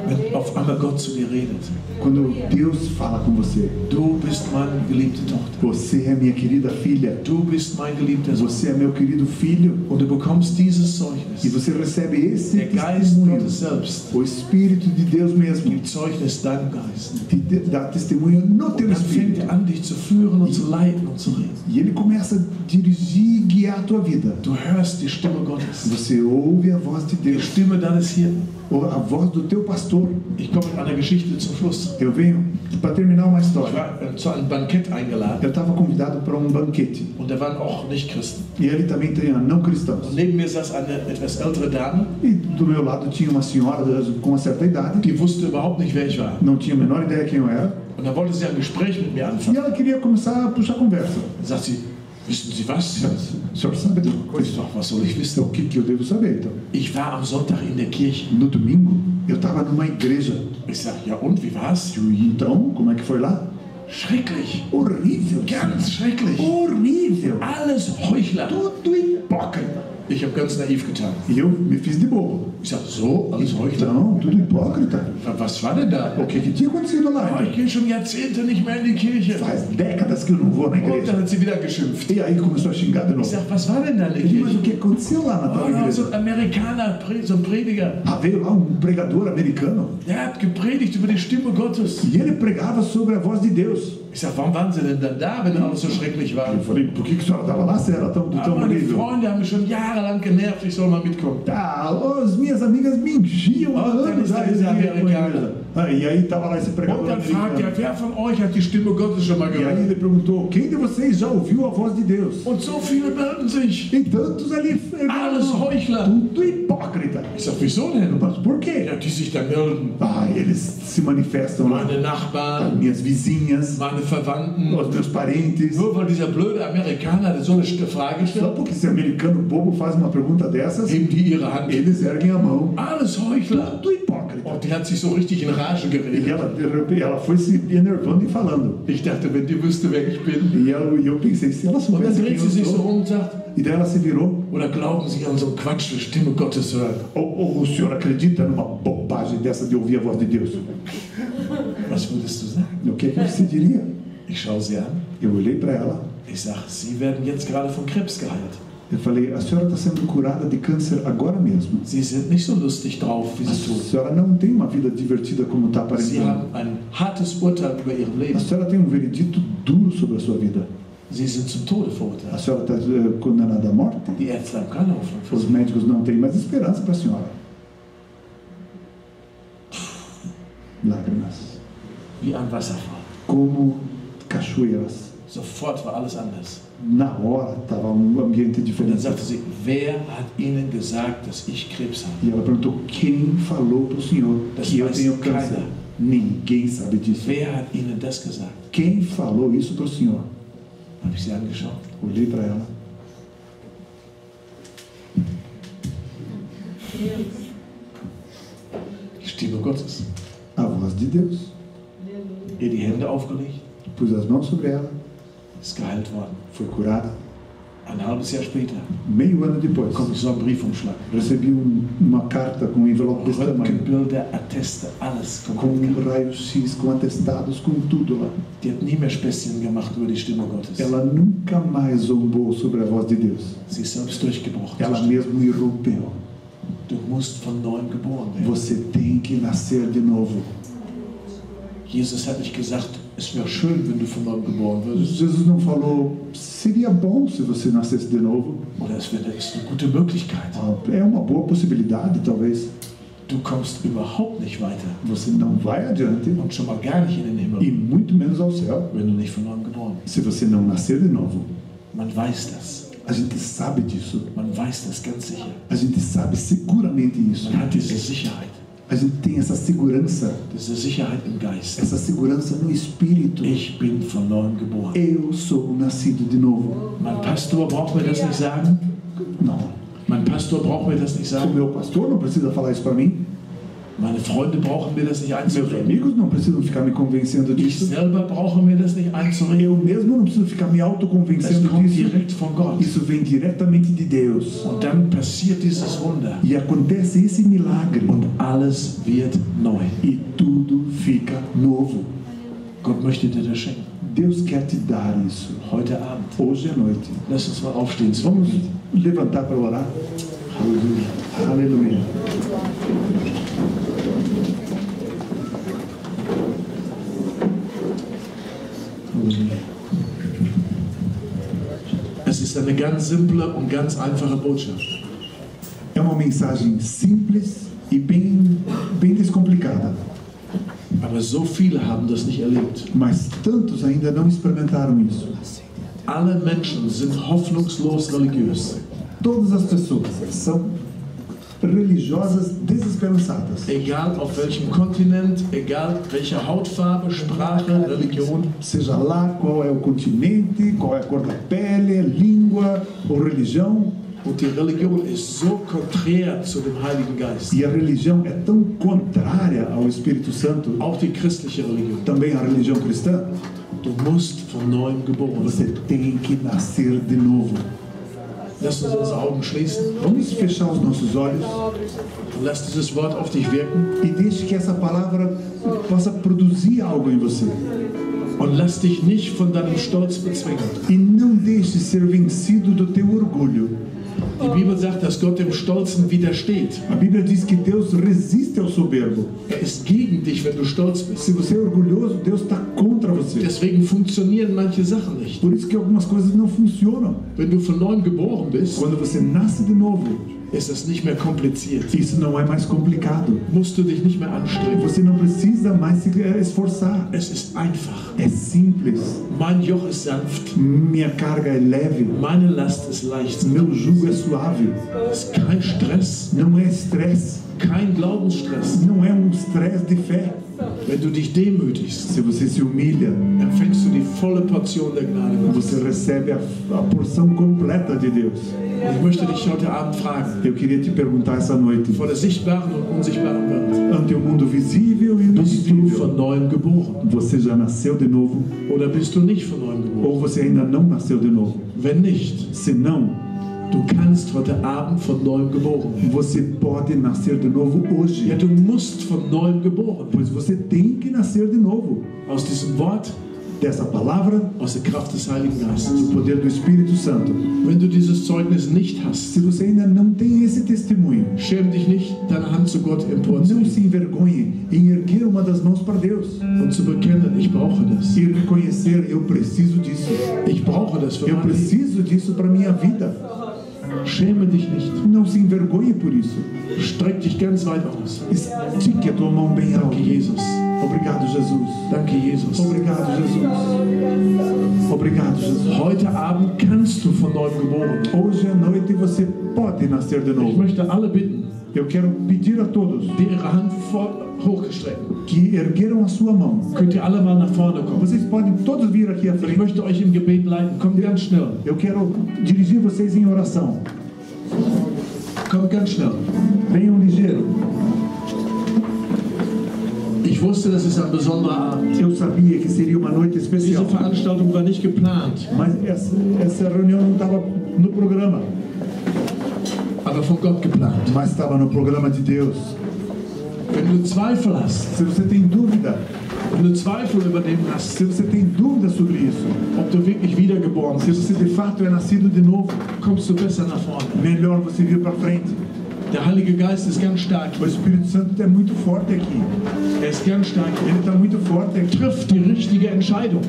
Wenn auf einmal Gott zu dir redet. Quando Deus fala com você. Du bist meine geliebte Tochter. Você é minha querida filha. Du bist mein geliebter Sohn. Você é meu querido filho. Und du bekommst dieses E Zeugnis. você recebe esse Der Geist testemunho. Gottes selbst O Espírito de Deus mesmo gibt Zeugnis deinem Geist. te dá testemunho no teu fängt espírito. er an, dich zu führen und zu leiten und zu reden. E ele começa a dirigir e guiar a tua vida. Du hörst die Stimme Gottes. Você ouve a voz de Deus, Stimme deines Hirten. ou a voz do teu pastor. Ich komme mit einer Geschichte zum Schluss. Eu venho para terminar uma Ich história. war äh, zu einem Bankett eingeladen Eu estava convidado para um banquete. und da waren auch Nicht-Christen. E ele também tem não Und cristãos. neben mir saß eine etwas ältere Dame, E do meu lado tinha uma senhora com uma certa idade, die wusste überhaupt nicht, wer ich war. não tinha a menor ideia quem eu era. Und da wollte sie ein Gespräch mit mir E anfangen. ela queria começar a puxar conversa. Dann sagt sie? O que, que eu devo saber então? Ich war am Sonntag in der Kirche. No domingo, eu estava numa igreja. Ich sag, ja und, wie war's? E então, como é que foi lá? Schrecklich. Horrível. Ganz schrecklich. Horrível. Alles Heuchler. Tudo hipócrita. Ich habe ganz naiv getan. E eu me fiz de bobo. Ich sag, so, alles Heuchler? Não, tudo hipócrita. Was war denn da? O que, que tinha acontecido Oh, lá? ich gehe schon Jahrzehnte nicht mehr in die Kirche. Faz décadas que eu não vou na Und dann igreja. hat sie wieder geschimpft. E aí começou a xingar de Ich novo. sag, was war denn da in der disse, mas o Kirche? que aconteceu lá na Oh, tua da war so igreja? ein Amerikaner, so ein Prediger. Ah, veio lá um pregador americano Der hat gepredigt über die Stimme Gottes. e ele pregava sobre a voz de Deus. Ich sag, warum waren Sie denn dann da, wenn alles so schrecklich war? Eu falei, por que, que a estava lá se era tão, tão meine horrível? Freunde haben mich schon jahrelang genervt, ich soll mal mitkommen. Ah, as minhas amigas me enchiam há Oh, anos Dennis, Ah, e aí estava lá esse Und pregador dann er, wer von euch hat die Stimme Gottes schon mal E aí gehört? ele perguntou: quem de vocês já ouviu a voz de Deus? Und so viele melden sich. E tantos ali, Alles Heuchler. tudo hipócrita. Ich sag, wieso denn? Mas por quê? Ja, die sich da melden. Ah, eles se manifestam lá. Meine Nachbarn, minhas vizinhas, meine Verwandten. os meus parentes. Nur weil dieser blöde Amerikaner so eine Frage Só stellt, porque esse americano bobo faz uma pergunta dessas, heben die ihre Hand. eles erguem a mão. Alles Heuchler. Tudo hipócrita. Und die hat sich so richtig in Rage E geredet. ela, de repente, ela foi se enervando e falando. Ich dachte, wenn die wüsste, wer ich bin. E eu, e eu pensei, se ela soubesse quem eu sou. E daí ela se virou. oder glauben Sie an so einen Quatsch, die Stimme Gottes hören? Ou, ou o senhor acredita numa bobagem dessa de ouvir a voz de Deus? Was würdest du sagen? O que, é que você diria? Ich schaue sie an. Eu olhei para ela. Ich sage, Sie werden jetzt gerade von Krebs geheilt. Eu falei, a senhora está sendo curada de câncer agora mesmo. Sie sind nicht so lustig drauf, wie A Sie tun. senhora não tem uma vida divertida como está Sie aparentando. haben ein hartes Urteil über Ihrem A senhora tem um veredito duro sobre a sua vida. Sie sind zum Tode A senhora está eh, condenada à morte. Die Ärzte haben keine Hoffnung für Os médicos não têm mais esperança para a senhora. Lágrimas. Wie ein Wasserfall. Como cachoeiras. Sofort war alles anders. Na hora estava um ambiente Und dann diferente. sagte sie, wer hat Ihnen gesagt, dass ich Krebs habe? E ela perguntou: quem falou para o senhor Das que eu tenho câncer? Ninguém sabe disso. Wer hat Ihnen das gesagt? Quem falou isso para o senhor? Habe ich sie angeschaut. Olhei para ela. Die Stimme Gottes. A voz de Deus. Ihr die Hände aufgelegt, Pus as mãos sobre ela. Ist geheilt worden. Foi curada. Ein halbes Jahr später Meio ano depois, so ein Briefumschlag. recebi um- uma carta com um envelope desse tamanho. Röntgenbilder, Atteste, alles Com um raio-x, com atestados, com tudo lá. Die hat nie mehr Späßchen gemacht über die Stimme Gottes. Ela nunca mais zombou sobre a voz de Deus. Sie ist selbst durchgebrochen. Ela mesmo irrompeu. Du musst von neuem geboren werden. Você tem que nascer de novo. Jesus hat nicht gesagt, es wäre schön, wenn du von neuem geboren würdest. Jesus não falou, seria bom se você nascesse de novo. Oder es wäre ist eine gute Möglichkeit. Ah, É uma boa possibilidade, talvez. Du kommst überhaupt nicht weiter. Você não vai adiante Und schon mal gar nicht in den e Himmel, muito menos ao céu wenn du nicht von neuem geboren bist. se você não nascer de novo. Man weiß das. A gente sabe disso. Man weiß das ganz sicher. A gente sabe seguramente isso. Man hat diese Sicherheit. A gente tem essa segurança, essa segurança no espírito. Eu sou nascido de novo. Mein Pastor braucht mir das nicht sagen. Não. Mein Pastor braucht mir das nicht O sagen. meu pastor não precisa falar isso para mim. Meine Freunde brauchen mir das nicht Meus einzureden. amigos não precisam ficar me convencendo Ich disso. selber brauche mir das nicht einzureden. Eu mesmo não preciso ficar me Das autoconvencendo disso. direkt von Gott. Isso vem diretamente de Deus. Und dann passiert dieses Wunder. E acontece esse milagre. Und alles wird neu. E tudo fica novo. Gott möchte dir das schenken. Deus quer te dar isso. Heute Abend. Hoje à noite. Lass uns mal aufstehen. Vamos levantar para orar? Aleluia. Aleluia. Es ist eine ganz simple und ganz einfache Botschaft. É uma mensagem simples e bem, bem descomplicada. Aber so viele haben das nicht erlebt. Mas tantos ainda não experimentaram isso. Alle Menschen sind hoffnungslos religiös. Todas as pessoas são religiosas desesperançadas. Egal auf welchem Kontinent, egal welche Hautfarbe, Sprache, Religion. Seja lá qual é o continente, qual é a cor da pele, língua ou religião. Und die Religion ist so konträr zu dem Heiligen Geist. E a religião é tão contrária ao Espírito Santo, Auch die christliche Religion. também a religião cristã. Du musst von neuem geboren Você tem que nascer de novo. Lass uns unsere Augen schließen Vamos fechar os nossos olhos lass dieses Wort auf dich wirken. e deixe que essa palavra possa produzir algo em você. Und lass dich nicht von deinem Stolz bezwingen. E não deixe ser vencido do teu orgulho. Die Bibel sagt, dass Gott dem Stolzen widersteht. A Bíblia diz que Deus resiste ao soberbo. Er ist gegen dich, wenn du stolz bist. Se você é orgulhoso, Deus está contra você. Deswegen funktionieren manche Sachen nicht. Por isso que algumas coisas não funcionam. Wenn du von neuem geboren bist, Quando você nasce de novo, ist es nicht mehr kompliziert. isso não é mais complicado. Musst du dich nicht mehr anstrengen. Você não precisa mais se esforçar. Es ist einfach. É simples. Mein Joch ist sanft, Minha carga é leve. meine Last ist leicht. Meu jugo é suave. Es ist kein Stress, Não é estresse. kein Glaubensstress. Não é um estresse de fé. Wenn du dich demütigst, Se você se humilha, empfängst du die volle Portion der Gnade Gottes. você recebe a, a porção completa de Deus. Ich möchte dich heute Abend fragen, Eu queria te perguntar essa noite, vor der sichtbaren und unsichtbaren Welt, ante o mundo visível e o bist du invisível, von neuem geboren você já nasceu de novo oder bist du nicht von neuem geboren? ou você ainda não nasceu de novo? Wenn nicht, Se não, du kannst heute Abend von neuem geboren werden. você pode nascer de novo hoje, Ja, du musst von neuem geboren pois você tem que nascer de novo. Aus diesem Wort, Dessa palavra, aus der Kraft des Heiligen Geistes. do poder do Espírito Santo. Wenn du dieses Zeugnis nicht hast, Se você ainda não tem esse testemunho, schäm dich nicht, deine Hand zu Gott não emporzunehmen se envergonhe em erguer uma das mãos para Deus und zu bekennen, ich brauche das. e reconhecer: eu preciso disso. Ich brauche das für Eu preciso disso para minha vida. Schäme dich nicht. Não se envergonhe por isso. Streck dich ganz weit aus. Estique a tua mão bem alta. Danke, Jesus. Obrigado, Jesus. Danke, Jesus. Obrigado, Jesus. Obrigado, Jesus. Heute Abend kannst du von neuem geboren. Hoje à noite você pode nascer de Ich novo. möchte alle bitten, Eu quero pedir a todos que ergueram a sua mão. Vocês podem todos vir aqui à frente. Eu quero dirigir vocês em oração. Kommt ganz schnell. Venham ligeiro. Ich wusste, das ist ein besonderer Abend. Eu sabia que seria uma noite Diese especial. Veranstaltung war nicht geplant, Mas essa, essa reunião não estava no programa, aber von Gott geplant. Mas estava no programa de Deus. Wenn du Zweifel hast, Se você tem dúvida, hast, se você tem dúvida sobre isso, ob du wirklich wiedergeboren se você de fato é nascido de novo, kommst du besser nach vorne. melhor você vir para frente. Der Heilige Geist ist ganz stark. O Espírito Santo é muito forte aqui. Er ist ganz stark. Ele está muito forte aqui. Trifft die richtige Entscheidung.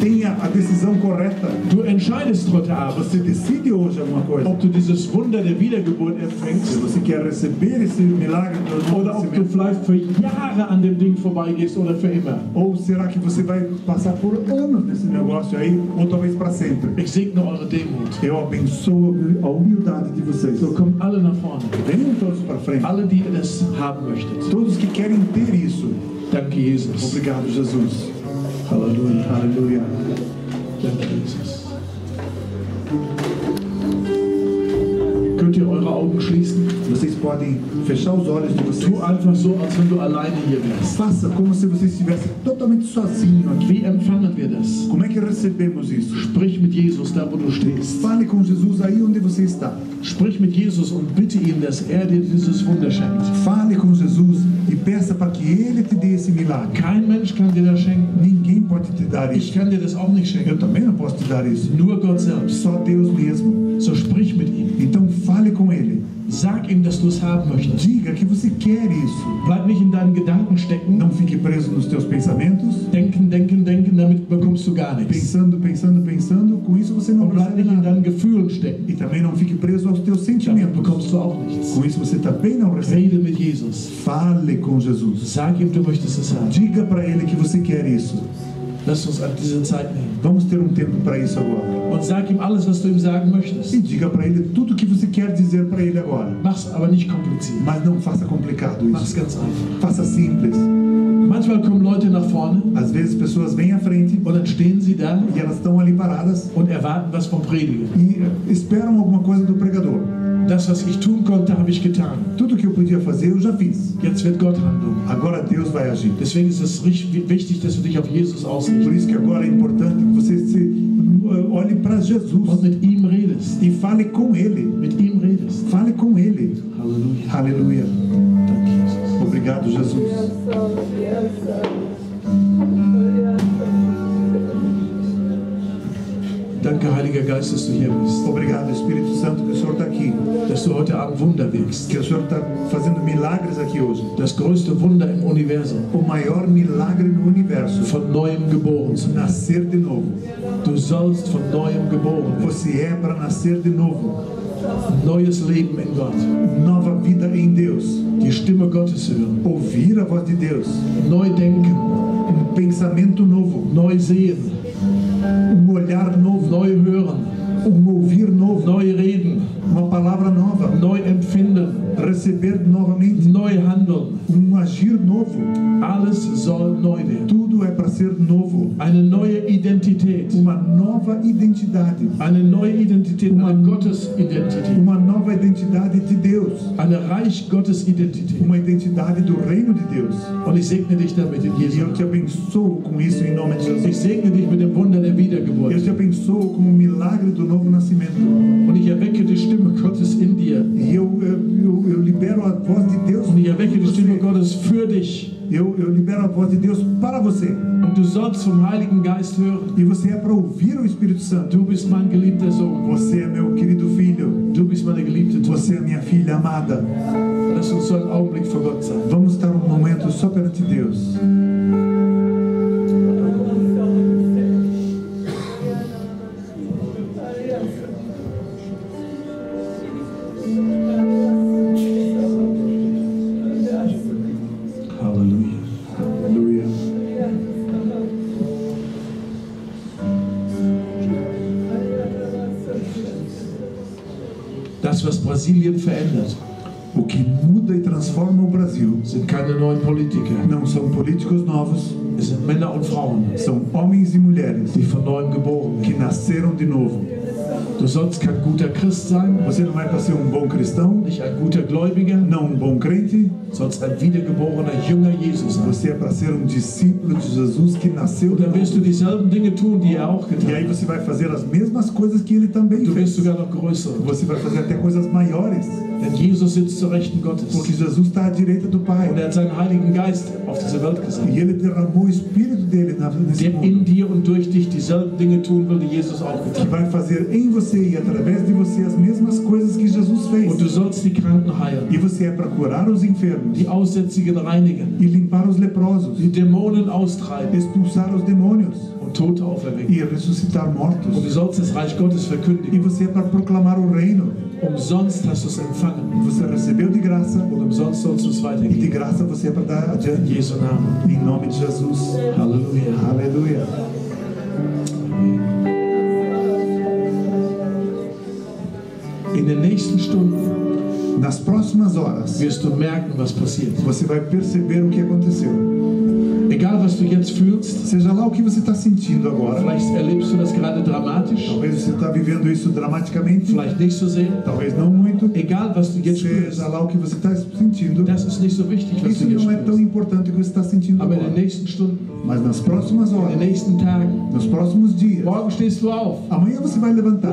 Tenha a decisão correta. Du entscheidest heute Abend, Você decide hoje alguma coisa. ob du dieses Wunder der Wiedergeburt Se empfängst você quer receber esse milagre do oder ob du vielleicht für Jahre an dem Ding vorbeigehst oder für immer. ou será que você vai passar por anos nesse negócio aí, ou talvez para sempre. Ich segne eure Demut. Eu abençoo a humildade de vocês. So kommt alle nach vorne. Venham todos para frente. Alle, die das haben möchtet. Todos que querem ter isso. Danke, Jesus. Obrigado, Jesus. Halleluja. Aleluia. Danke, Jesus. Könnt ihr eure Augen schließen? Vocês podem fechar os olhos de vocês. Tu einfach so, als wenn du alleine hier wärst. Faça como se você estivesse totalmente sozinho aqui. Wie empfangen wir das? Como é que recebemos isso? Sprich mit Jesus da, wo du stehst. Fale com Jesus aí onde você está. Sprich mit Jesus und bitte ihn, dass er dir dieses Wunder schenkt. Fale com Jesus e peça para que Ele te dê esse milagre. Kein Mensch kann dir das schenken. Ninguém pode te dar Ich isso. kann dir das auch nicht Eu schenken. também não posso te dar isso. Nur Gott selbst. Só Deus mesmo. So sprich mit ihm. Então fale com Ele. Sag ihm, dass du es haben möchtest. Diga que você quer isso. Bleib nicht in deinen Gedanken stecken. Não fique preso nos teus pensamentos. Denken, denken, denken, damit bekommst du gar nichts. Pensando, pensando, pensando. Com isso você não Und bleib nicht in deinen Gefühlen stecken. E também não fique preso aos teus Damit sentimentos. bekommst du auch nichts. Com isso você também não recebe. Rede mit Jesus. Fale com Jesus. Sag ihm, du möchtest es haben. Diga para Ele que você quer isso. Lass uns an diese Zeit nehmen. Vamos ter um tempo para isso agora. Und sag ihm alles, was du ihm sagen möchtest. E diga para Ele tudo o que você quer dizer para Ele agora. Mach's aber nicht kompliziert. Mas não faça complicado Mach's isso. ganz einfach. Faça simples. Manchmal kommen Leute nach vorne Às vezes pessoas vêm à frente und dann stehen sie da e elas estão ali paradas und erwarten was vom Prediger. e esperam alguma coisa do pregador. Das, was ich tun konnte, habe ich getan. Tudo que eu podia fazer eu já fiz. Jetzt wird Gott handeln. Agora Deus vai agir. Deswegen ist es richtig- wichtig, dass du dich auf Jesus Por ausrichtest isso que agora é importante que você se uh, olhe para Jesus und mit ihm redest. e fale com Ele. Mit ihm redest. Fale com Ele. Halleluja. Jesus. Obrigado, Jesus. Heiliger Geist, dass du hier bist. Obrigado, Espírito Santo, que o Senhor está aqui. Dass du heute Abend Wunder wirkst. Que o Senhor está fazendo milagres aqui hoje. Das größte Wunder im Universum. O maior milagre no universo. Von neuem geboren. Nascer de novo. Du sollst von neuem geboren. Você é para nascer de novo. Neues Leben in Gott. Nova vida em Deus. Die Stimme Gottes hören. Ouvir a voz de Deus. Neu denken. Um pensamento novo. Neu sehen. Um olhar novo. Neu hören. Ouvir novo. Neu reden. Uma palavra nova. Neu empfinden. receber novamente um agir novo. Tudo é para ser novo. Uma nova identidade. Uma, uma nova identidade de Deus. Uma identidade do reino de Deus. E eu te abençoo com isso em nome de Jesus. Eu te abençoo com o milagre do novo nascimento. E eu, eh, eu, eu eu libero a voz de Deus. Und ich erwecke die Stimme. Gottes für dich. Eu, eu libero a voz de Deus para você. Und du sollst vom Heiligen Geist hören. E você é para ouvir o Espírito Santo. Du bist mein geliebter Sohn. Você é meu querido filho. Du bist meine geliebte Tochter. Você é minha filha amada. Lass uns so einen Augenblick vor Gott sein. Vamos estar um momento só perante Deus. Verändert, O que muda e transforma o Brasil sind keine neuen Politiker. não são políticos novos, Es sind Männer und Frauen, são homens e mulheres die von neuem geboren que nasceram de novo. Du sollst kein guter Christ sein, Você não é para ser um bom cristão, nicht ein guter Gläubiger, não um bom crente, sollst ein wiedergeborener Jünger Jesus sein. você é para ser um discípulo de Jesus que nasceu Und de dann wirst du novo. dieselben Dinge tun, die er auch E aí você vai fazer as mesmas coisas que ele também Du wirst fez. sogar noch größere. Você vai fazer até coisas maiores, Denn Jesus sitzt zur Rechten Gottes. porque Jesus está à direita do Und Pai. er hat seinen Heiligen Geist auf diese Welt E ele derramou o Espírito dele na- nesse der mundo. in dir und durch dich dieselben Dinge tun will, die Jesus auch Que getan hat. vai fazer em você e através de você as mesmas coisas que Jesus fez. Und du sollst die Kranken heilen, E você é para curar os enfermos die Aussätzigen reinigen, e limpar os leprosos, die Dämonen austreiben expulsar os demônios und Tote auferwecken. e ressuscitar Und du mortos. sollst das Reich Gottes E verkündigen. você é para proclamar o reino. Umsonst hast du es empfangen Você recebeu de graça und umsonst sollst du es e de weitergeben. graça você é para dar In adiante. Jesu Namen. Em nome de Jesus. Halleluja. Aleluia. In den nächsten Stunden Nas próximas horas, wirst du merken, was passiert. você vai perceber o que aconteceu. Egal, was du jetzt fühlst, Seja lá o que você está sentindo agora. vielleicht erlebst du das gerade dramatisch, Talvez você está vivendo isso dramaticamente, vielleicht nicht so sehr. talvez não muito. Egal, was du jetzt spürst, Seja lá o que você está sentindo. das ist nicht so wichtig, was Isso du jetzt não é tão spürst. importante o que você está sentindo Aber in den agora. nächsten Stunden, Mas nas próximas in horas, den nächsten Tagen, nos próximos dias, morgen stehst du auf. amanhã você vai levantar.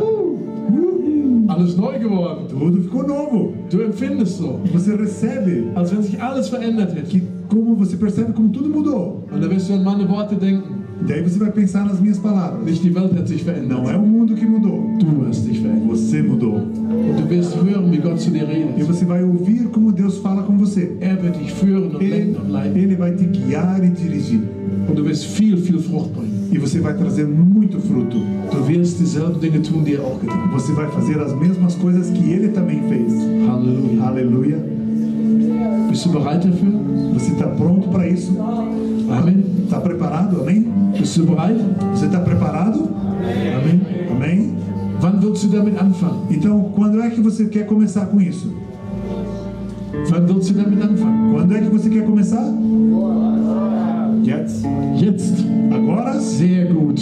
Alles neu geworden. Tudo ficou novo. Du empfindest so, Você recebe als wenn sich alles verändert hätte. que como você percebe como tudo mudou. Und da wirst du an meine Worte denken. E aí você vai pensar nas minhas palavras. Nicht die Welt hat sich verändert. Não é o mundo que mudou. Du hast dich verändert. Você mudou. Und du wirst hören, wie Gott zu dir E redet. você vai ouvir como Deus fala com você. Er wird dich führen und Ele, lenken und leiten. ele vai te guiar e dirigir. Und du wirst viel, viel Frucht bringen. E você vai trazer muito fruto. Du wirst dieselben Dinge tun, die er auch getan hat. Você vai fazer as mesmas coisas que ele também fez. Halleluja. Aleluia. Bist du bereit dafür? Você está pronto para isso? Amen. Está preparado? Amém? Bist du bereit? Você está preparado? Amen. Amém? Wann willst du damit anfangen? Então, quando é que você quer começar com isso? Wann willst du damit anfangen? Quando é que você quer começar? Jetzt. Jetzt. Agora? Sehr gut.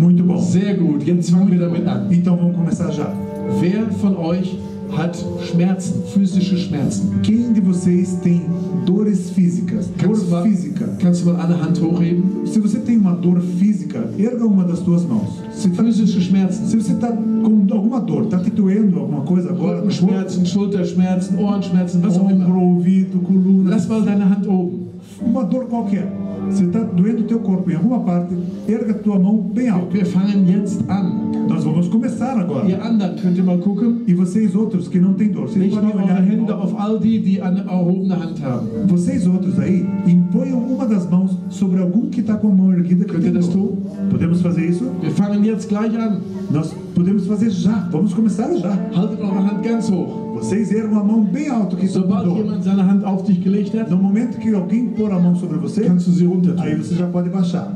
Muito bom. Sehr gut. Jetzt fangen wir damit an. Então vamos começar já. Wer von euch hat Schmerzen, physische Schmerzen? Quem de vocês tem dores físicas? Dor Kannst du mal, física. kannst du mal eine Hand hochheben? Se você tem uma dor física, erga uma das duas mãos. Se, tá- Physische Schmerzen. se você está com alguma dor, está te doendo alguma coisa agora, Rückenschmerzen, Schulterschmerzen, Ohrenschmerzen, was auch ombro, immer. ouvido, coluna, Lass mal deine Hand oben. Uma dor qualquer. Você está doendo o teu corpo em alguma parte, erga a tua mão bem alto. Jetzt an. Nós vamos começar agora. E vocês outros que não têm dor, vocês mal podem olhar. Hände auf all die, die eine erhobene Hand haben. Vocês outros aí, imponham uma das mãos sobre algum que está com a mão erguida que das tun? Podemos fazer isso? Wir fangen jetzt gleich an. Nós podemos fazer já. Vamos começar já. Haltet eure Hand ganz hoch. Vocês ergam a mão bem alto que Sobald jemand seine Hand auf dich gelegt hat, No momento que alguém pôr a mão sobre você, kannst du sie runter aí você já pode baixar.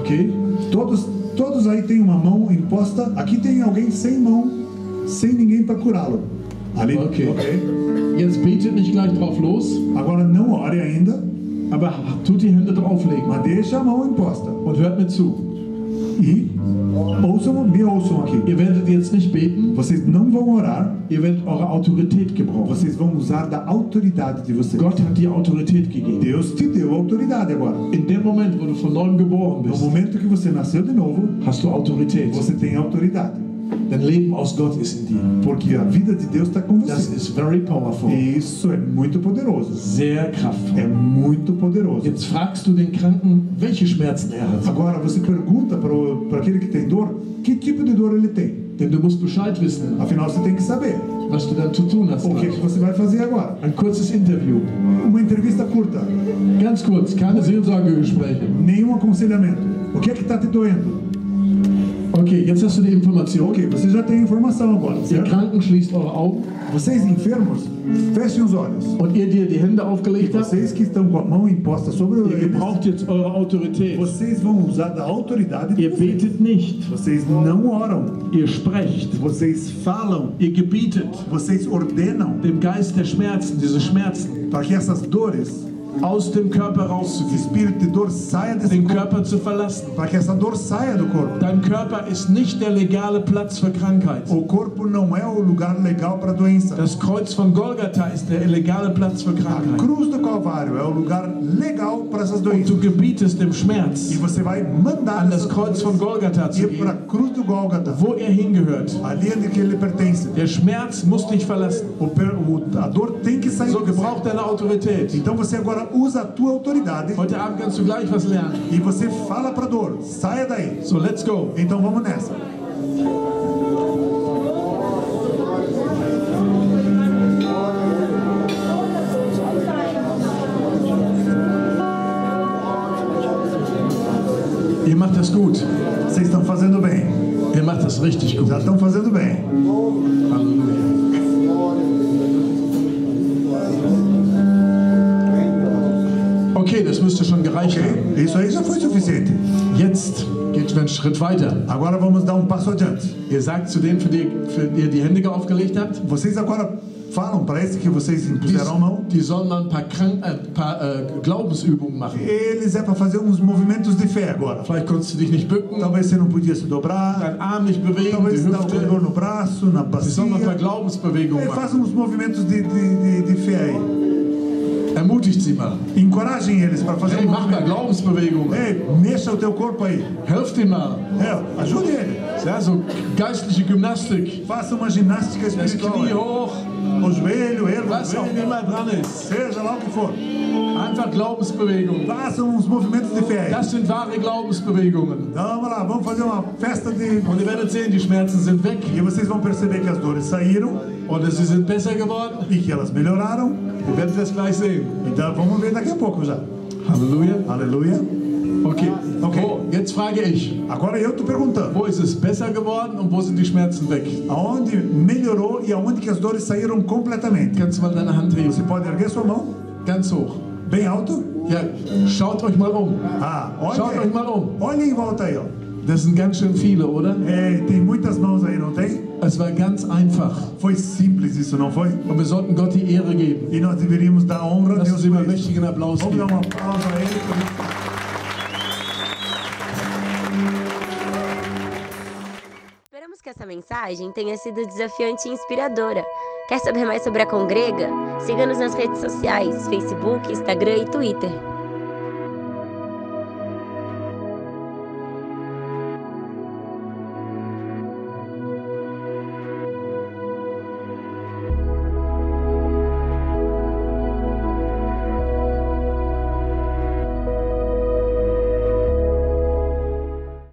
Okay? Todos, todos aí têm uma mão imposta. Aqui tem alguém sem mão, sem ninguém para curá-lo. Ali, Okay. ok. Jetzt betet nicht gleich drauf los, Agora não ore ainda, aber tut die Hände drauflegen mas deixa a mão imposta. und hört mir zu. E ouçam, me ouçam aqui. Ihr werdet jetzt nicht beten, Vocês não vão orar, ihr werdet eure Autorität gebrauchen. vocês vão usar da autoridade de vocês. Gott hat dir Autorität gegeben. Deus te deu autoridade agora. In dem Moment, wo du von neuem geboren No bist, momento que você nasceu de novo, hast du Autorität. você tem autoridade. Dein Leben aus Gott ist in dir. Porque a vida de Deus está com Das você. ist very powerful. E isso é muito poderoso. Sehr É kraftvoll. muito poderoso. Jetzt fragst du den Kranken, welche Schmerzen er hat. Agora você pergunta para aquele que tem dor, que tipo de dor ele tem? Denn du musst Bescheid wissen, Afinal, você tem que saber was du dann zu tun hast. o que, que você vai fazer agora. Ein kurzes Interview. Uma entrevista curta, Ganz kurz, keine Seelsorgegespräche. nenhum aconselhamento. O que é que está te doendo? Okay, jetzt hast du die Information. Ok, você já tem a informação agora, Ihr? Kranken schließt eure Augen. Vocês enfermos, fechem os olhos. und ihr, die ihr die Hände aufgelegt habt, Vocês que estão com a mão imposta sobre ihr eles, gebraucht jetzt eure Autorität. vocês vão usar da autoridade de Ihr vocês. betet nicht, Vocês não oram, ihr sprecht, vocês falam, ihr gebietet. Vocês ordenam dem Geist der Schmerzen, diese Schmerzen, para que essas dores, aus dem Körper rauszugehen, den Körper zu verlassen. para que essa dor saia do corpo. Dein Körper ist nicht der legale Platz für Krankheit. O corpo não é o lugar legal para doença. Das Kreuz von Golgatha ist der legale Platz für A Krankheit. cruz do Calvário é o lugar legal para essas Und du gebietest dem Schmerz, E você vai mandar an das Kreuz von Golgatha zu a gehen, cruz do Gólgota, wo er hingehört. ali onde que ele pertence. Der Schmerz muss dich verlassen. O, a dor tem que sair. So gebraucht deine Autorität. Então você agora usa a tua autoridade Heute Abend kannst du gleich was lernen. e você fala para a dor, saia daí. So, let's go. Então vamos nessa. Ihr macht das gut. Vocês estão fazendo bem. Ihr macht das richtig gut. Já estão fazendo Schritt weiter. Agora vamos dar um passo adiante. Ihr sagt zu denen, für die, für die ihr die Hände aufgelegt habt, Vocês agora falam para esse que vocês impuseram a mão. die sollen mal ein paar, Krank äh, paar äh, Glaubensübungen machen. Eles é para fazer uns movimentos de fé agora. Vielleicht konntest du dich nicht bücken, Talvez você não podia se dobrar, deinen Arm nicht bewegen, talvez dá uma dor no braço, na Sie sollen mal ein paar bacia. Glaubensbewegungen machen. Uns movimentos de, de, de, de fé aí. Ermutigt sie mal. Eles para fazer Hey, um mach movimento. Glaubensbewegungen. Ei, mexa o teu corpo aí. Helft ihm mal. É, ajude ele. Ja, so geistliche Gymnastik. Faça uma ginástica Das Knie espiritual. hoch, O joelho, erva was auch immer dran ist. Seja lá o que for. Einfach Glaubensbewegungen. Faça uns movimentos de fé. Das sind wahre Glaubensbewegungen. Então vamos lá, vamos fazer uma festa de. Und ihr werdet sehen, die Schmerzen sind weg E vocês vão perceber que as dores saíram und sie sind besser geworden. e que elas melhoraram. Ihr werdet das gleich sehen. Então vamos ver daqui a pouco já. Halleluja. Aleluia. Okay. Okay. Wo, jetzt frage ich, Agora eu estou perguntando. wo ist es besser geworden und wo sind die Schmerzen weg? Aonde melhorou e aonde que as dores saíram completamente? Kannst du mal deine Hand heben? Você pode erguer sua mão Ganz hoch. bem alto. Ja, schaut euch mal um. Ah, Schaut euch olha, mal um. olha em volta aí, ó. Das sind ganz schön viele, oder? É, tem muitas mãos aí, não tem? Es war ganz einfach. Foi simples isso, não foi? Und wir sollten Gott die Ehre geben. E nós deveríamos dar honra a Lass Deus uns ihm por einen isso. mächtigen Applaus Vamos dar um aplauso a Ele. Esperamos que essa mensagem tenha sido desafiante e inspiradora. Quer saber mais sobre a Congrega? Siga-nos nas redes sociais, Facebook, Instagram e Twitter.